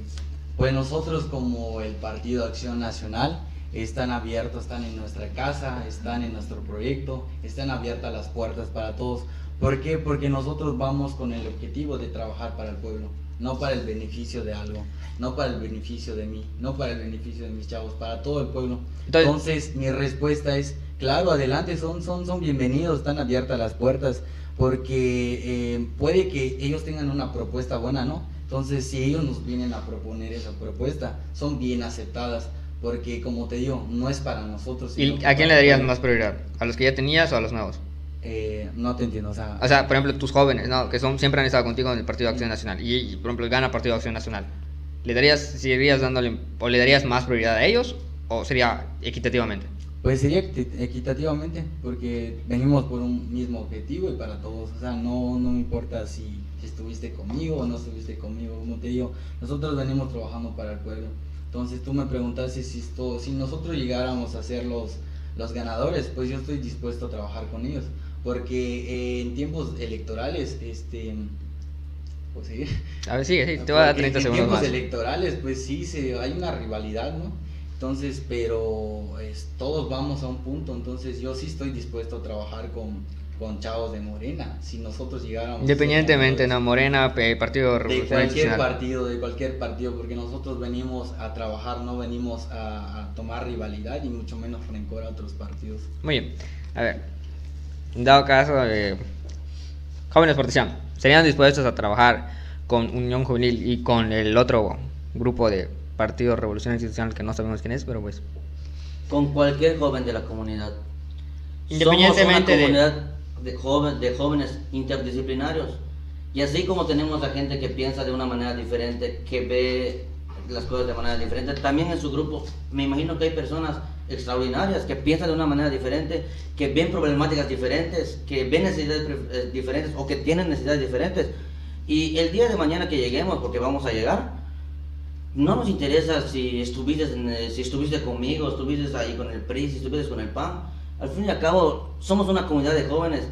pues nosotros como el Partido Acción Nacional están abiertos, están en nuestra casa, están en nuestro proyecto, están abiertas las puertas para todos. ¿Por qué? Porque nosotros vamos con el objetivo de trabajar para el pueblo, no para el beneficio de algo, no para el beneficio de mí, no para el beneficio de mis chavos, para todo el pueblo. Entonces- Entonces, mi respuesta es, claro, adelante, son, son, son bienvenidos, están abiertas las puertas, porque eh, puede que ellos tengan una propuesta buena, ¿no? Entonces, si ellos nos vienen a proponer esa propuesta, son bien aceptadas, porque como te digo, no es para nosotros. ¿Y a quién le darías más prioridad? ¿A los que ya tenías o a los nuevos? Eh, no te entiendo, o sea, O sea, por ejemplo, tus jóvenes, ¿no? Que son, siempre han estado contigo en el Partido de Acción Nacional. Y, y, por ejemplo, gana Partido de Acción Nacional. ¿Le darías, seguirías dándole, o le darías más prioridad a ellos? ¿O sería equitativamente? Pues sería equi- equitativamente, porque venimos por un mismo objetivo y para todos. O sea, no, no me importa si, si estuviste conmigo o no estuviste conmigo. Como te digo, nosotros venimos trabajando para el pueblo. Entonces tú me preguntaste si, esto, si nosotros llegáramos a ser los, los ganadores, pues yo estoy dispuesto a trabajar con ellos. Porque eh, en tiempos electorales, este... Pues sí. A ver, sigue, sí, te voy a dar Porque 30 en segundos tiempos más. electorales, pues sí, se, hay una rivalidad, ¿no? Entonces, pero es, todos vamos a un punto, entonces yo sí estoy dispuesto a trabajar con, con chavos de Morena. Si nosotros llegáramos... Independientemente, no, Morena, Partido De Revolucionario cualquier Institucional. partido, de cualquier partido, porque nosotros venimos a trabajar, no venimos a, a tomar rivalidad y mucho menos rencor a otros partidos. Muy bien. A ver. Dado caso, eh, jóvenes Partizan, ¿serían dispuestos a trabajar con Unión Juvenil y con el otro grupo de Partido Revolucionario Institucional que no sabemos quién es, pero pues. Con cualquier joven de la comunidad. Independientemente de- Somos una comunidad de, joven, de jóvenes interdisciplinarios. Y así como tenemos a gente que piensa de una manera diferente, que ve las cosas de manera diferente, también en su grupo me imagino que hay personas extraordinarias que piensan de una manera diferente, que ven problemáticas diferentes, que ven necesidades eh, diferentes o que tienen necesidades diferentes. Y el día de mañana que lleguemos, porque vamos a llegar, no nos interesa si estuviste, eh, si estuviste conmigo, estuviste ahí con el PRI, si estuviste con el PAN. Al fin y al cabo, somos una comunidad de jóvenes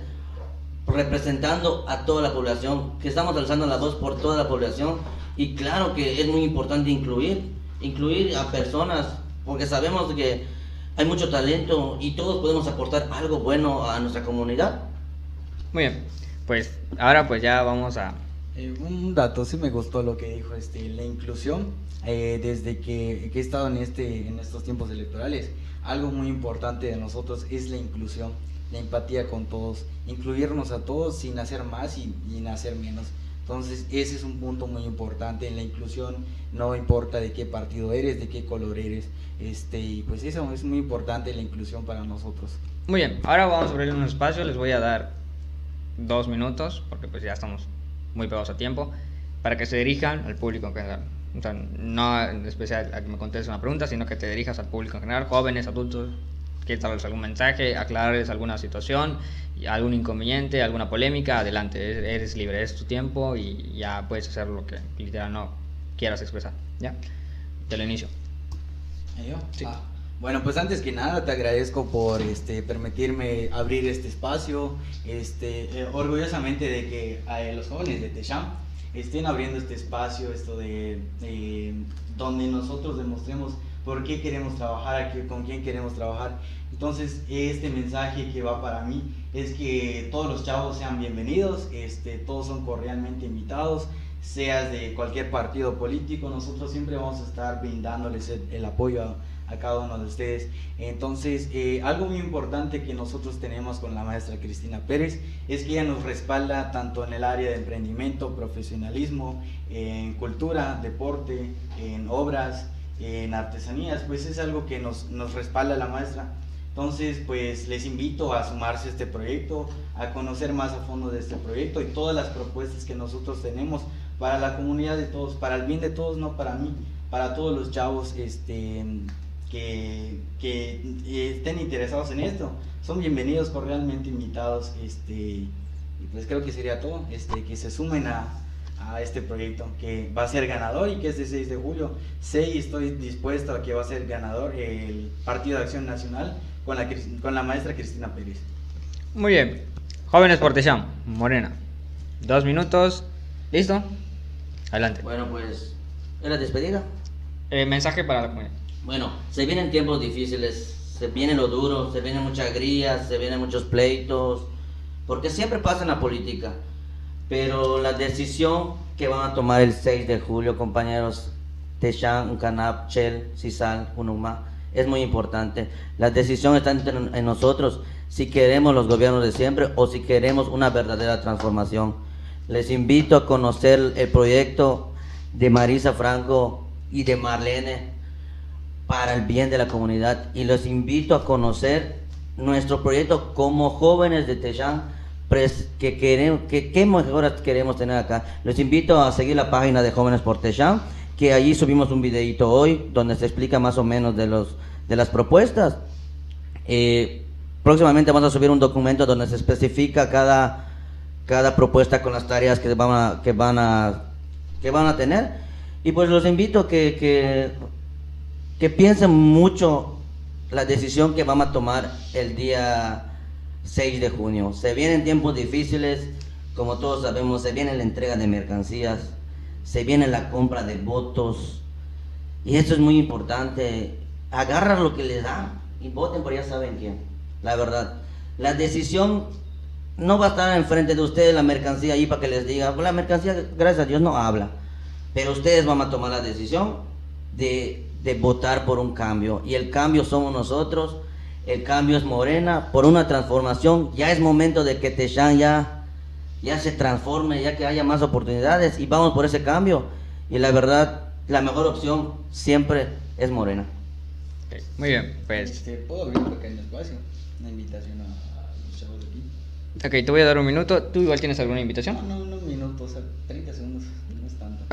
representando a toda la población, que estamos alzando la voz por toda la población. Y claro que es muy importante incluir, incluir a personas, porque sabemos que hay mucho talento y todos podemos aportar algo bueno a nuestra comunidad. Muy bien. Pues ahora pues ya vamos a... Eh, un dato, sí me gustó lo que dijo este, la inclusión. Eh, desde que, que he estado en, este, en estos tiempos electorales, algo muy importante de nosotros es la inclusión, la empatía con todos, incluirnos a todos sin hacer más y, y hacer menos. Entonces, ese es un punto muy importante en la inclusión, no importa de qué partido eres, de qué color eres, este, y pues eso es muy importante la inclusión para nosotros. Muy bien, ahora vamos a abrir un espacio, les voy a dar dos minutos, porque pues ya estamos muy pegados a tiempo, para que se dirijan al público en general. O sea, no en especial a que me contestes una pregunta, sino que te dirijas al público en general, jóvenes, adultos, quieres darles algún mensaje, aclararles alguna situación, algún inconveniente, alguna polémica, adelante, eres, libre, es tu tiempo y ya puedes hacer lo que literal no quieras expresar. ¿Ya? Te lo inicio. ¿Y yo? Sí. Ah, Bueno, pues antes que nada te agradezco por este, permitirme abrir este espacio, este, eh, orgullosamente de que eh, los jóvenes de Techam estén abriendo este espacio, esto de eh, donde nosotros demostremos por qué queremos trabajar, aquí, con quién queremos trabajar. Entonces, este mensaje que va para mí es que todos los chavos sean bienvenidos, este, todos son cordialmente invitados, seas de cualquier partido político, nosotros siempre vamos a estar brindándoles el, el apoyo a, cada uno de ustedes. Entonces, eh, algo muy importante que nosotros tenemos con la maestra Cristina Pérez es que ella nos respalda tanto en el área de emprendimiento, profesionalismo, en cultura, deporte, en obras, en artesanías, pues es algo que nos, nos respalda la maestra. Entonces, pues les invito a sumarse a este proyecto, a conocer más a fondo de este proyecto y todas las propuestas que nosotros tenemos para la comunidad de todos, para el bien de todos, no para mí, para todos los chavos este, que, que eh, estén interesados en esto. Son bienvenidos, cordialmente invitados. Este, y pues creo que sería todo, este, que se sumen a, a este proyecto que va a ser ganador y que es de 6 de julio. Sé y estoy dispuesto a que va a ser ganador el Partido de Acción Nacional con la, con la maestra Cristina Pérez. Muy bien. Jóvenes Portecham, Morena. Dos minutos. ¿Listo? Adelante. Bueno, pues, ¿es la despedida? Eh, mensaje para la comunidad. Bueno, se vienen tiempos difíciles, se viene lo duro, se vienen muchas grillas, se vienen muchos pleitos, porque siempre pasa en la política. Pero la decisión que van a tomar el 6 de julio, compañeros, Techan, Uncanap, Chel, Cisal, Unuma, es muy importante. La decisión está en nosotros, si queremos los gobiernos de siempre o si queremos una verdadera transformación. Les invito a conocer el proyecto de Marisa Franco y de Marlene para el bien de la comunidad y los invito a conocer nuestro proyecto como jóvenes de Techán que queremos que qué mejoras queremos tener acá. Les invito a seguir la página de Jóvenes por Techán, que allí subimos un videito hoy donde se explica más o menos de los de las propuestas. Eh, próximamente vamos a subir un documento donde se especifica cada cada propuesta con las tareas que van a que van a que van a tener y pues los invito que, que que piensen mucho la decisión que vamos a tomar el día 6 de junio. Se vienen tiempos difíciles, como todos sabemos, se viene la entrega de mercancías, se viene la compra de votos, y eso es muy importante. Agarran lo que les dan y voten por ya saben quién, la verdad. La decisión no va a estar enfrente de ustedes la mercancía ahí para que les diga, la mercancía, gracias a Dios, no habla. Pero ustedes van a tomar la decisión de, de votar por un cambio. Y el cambio somos nosotros, el cambio es Morena, por una transformación. Ya es momento de que Techán ya, ya se transforme, ya que haya más oportunidades y vamos por ese cambio. Y la verdad, la mejor opción siempre es Morena. Ok, Muy bien, pues. Este, ¿Puedo abrir un pequeño espacio? Una invitación a, a los chavos de aquí. Ok, te voy a dar un minuto. ¿Tú igual tienes alguna invitación? No, no, no un minuto, o sea, 30 segundos.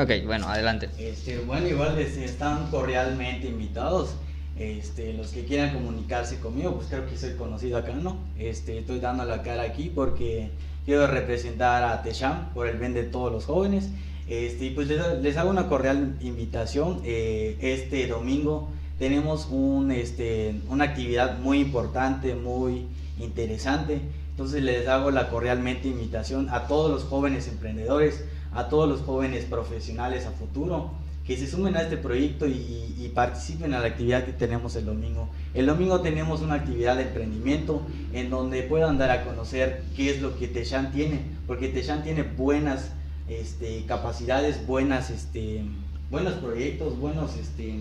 Ok, bueno, adelante. Este, bueno, igual este, están cordialmente invitados. Este, los que quieran comunicarse conmigo, pues creo que soy conocido acá, ¿no? Este, estoy dando la cara aquí porque quiero representar a Techam por el bien de todos los jóvenes. Este, y pues les, les hago una cordial invitación. Eh, este domingo tenemos un, este, una actividad muy importante, muy interesante. Entonces les hago la cordialmente invitación a todos los jóvenes emprendedores, a todos los jóvenes profesionales a futuro, que se sumen a este proyecto y, participen a la actividad que tenemos el domingo. El domingo tenemos una actividad de emprendimiento en donde puedan dar a conocer qué es lo que Techan tiene, porque Techan tiene buenas este, capacidades, buenas, este, buenos proyectos, buenos, este,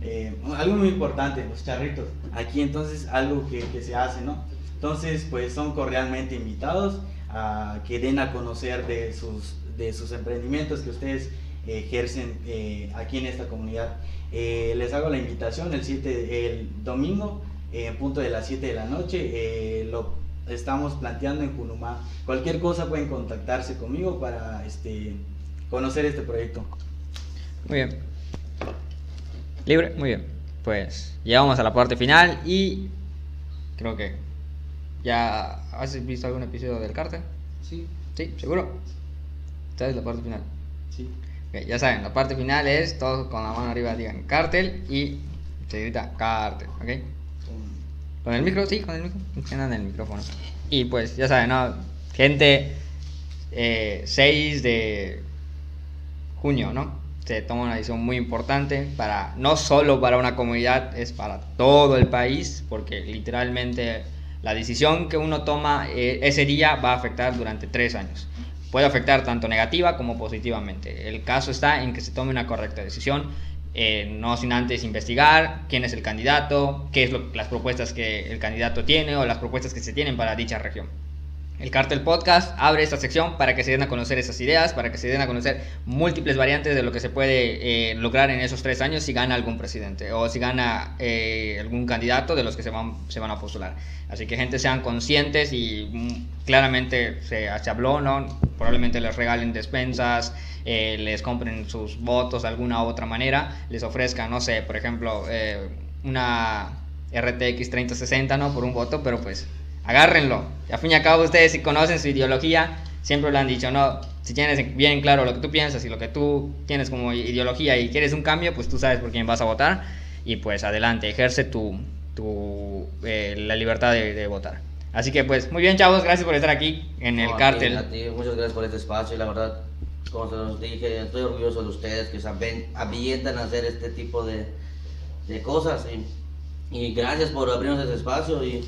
eh, algo muy importante, los charritos. Aquí entonces algo que, que se hace, ¿no? Entonces, pues son cordialmente invitados que den a conocer de sus, de sus emprendimientos que ustedes ejercen eh, aquí en esta comunidad. Eh, les hago la invitación el, 7, el domingo, en punto de las 7 de la noche. eh, lo estamos planteando en Junumá. Cualquier cosa pueden contactarse conmigo para este, conocer este proyecto. Muy bien. Libre, muy bien. Pues llegamos a la parte final y creo que ya has visto algún episodio del cártel. Sí, Sí, seguro. Esta es la parte final. sí. Ya saben, la parte final es todos con la mano arriba digan cártel y se grita cártel, ¿ok? Con el micro, sí, con el micro. Funcionan el micrófono. Y pues, ya saben, ¿no? Gente, eh, 6 de junio, ¿no? Se toma una decisión muy importante para, no solo para una comunidad, es para todo el país, porque literalmente la decisión que uno toma eh, ese día va a afectar durante tres años. Puede afectar tanto negativa como positivamente. El caso está en que se tome una correcta decisión eh, no sin antes investigar quién es el candidato, qué es lo, las propuestas que el candidato tiene o las propuestas que se tienen para dicha región. El Cartel Podcast abre esta sección para que se den a conocer esas ideas, para que se den a conocer múltiples variantes de lo que se puede eh, lograr en esos tres años si gana algún presidente o si gana eh, algún candidato de los que se van, se van a postular. Así que gente sean conscientes y mm, claramente se, se habló, ¿no? Probablemente les regalen despensas, eh, les compren sus votos de alguna u otra manera, les ofrezcan, no sé, por ejemplo, una RTX 3060, ¿no? Por un voto, pero pues agárrenlo. Al fin y al cabo ustedes si conocen su ideología, siempre lo han dicho, ¿no? Si tienes bien claro lo que tú piensas y lo que tú tienes como ideología y quieres un cambio, pues tú sabes por quién vas a votar y pues adelante, ejerce tu, tu eh, la libertad de, de votar. Así que pues muy bien chavos, gracias por estar aquí en el No, ti, cártel. a ti, muchas gracias por este espacio y la verdad, como se los dije, estoy orgulloso de ustedes que saben, avientan a hacer este tipo de, de cosas y, y gracias por abrirnos ese espacio y,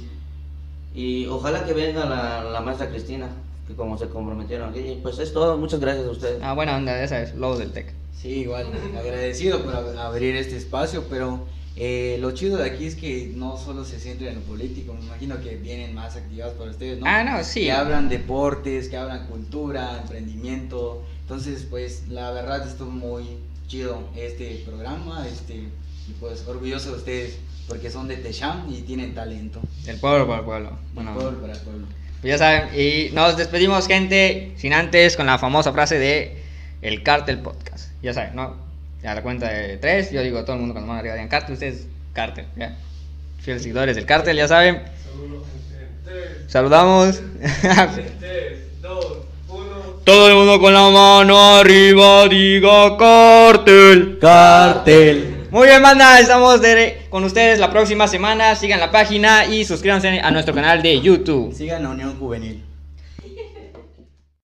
y ojalá que venga la, la maestra Cristina, que como se comprometieron aquí, y pues es todo, muchas gracias a ustedes. Ah, buena onda, esa es, Lobos del Tec. Sí, igual, agradecido por ab- abrir este espacio, pero eh, lo chido de aquí es que no solo se centra en lo político, me imagino que vienen más actividades para ustedes, ¿no? Ah, no, sí. Que hablan deportes, que hablan cultura, emprendimiento, entonces pues la verdad estuvo muy chido este programa, este, y pues orgulloso de ustedes, porque son de Techam y tienen talento. Del pueblo para el pueblo. Bueno, Del pueblo para el pueblo. Pues ya saben, y nos despedimos, gente, sin antes con la famosa frase de El Cartel Podcast. Ya saben, ¿no? A la cuenta de tres, yo digo todo el mundo cuando van arriba digan Cartel, ustedes Cartel, ¿ya? Fieles seguidores del Cartel, ya saben. Saludamos. Todo el mundo con la mano arriba diga Cartel. Cartel. Muy bien, banda, estamos de- con ustedes la próxima semana. Sigan la página y suscríbanse a nuestro canal de YouTube. Sigan a Unión Juvenil.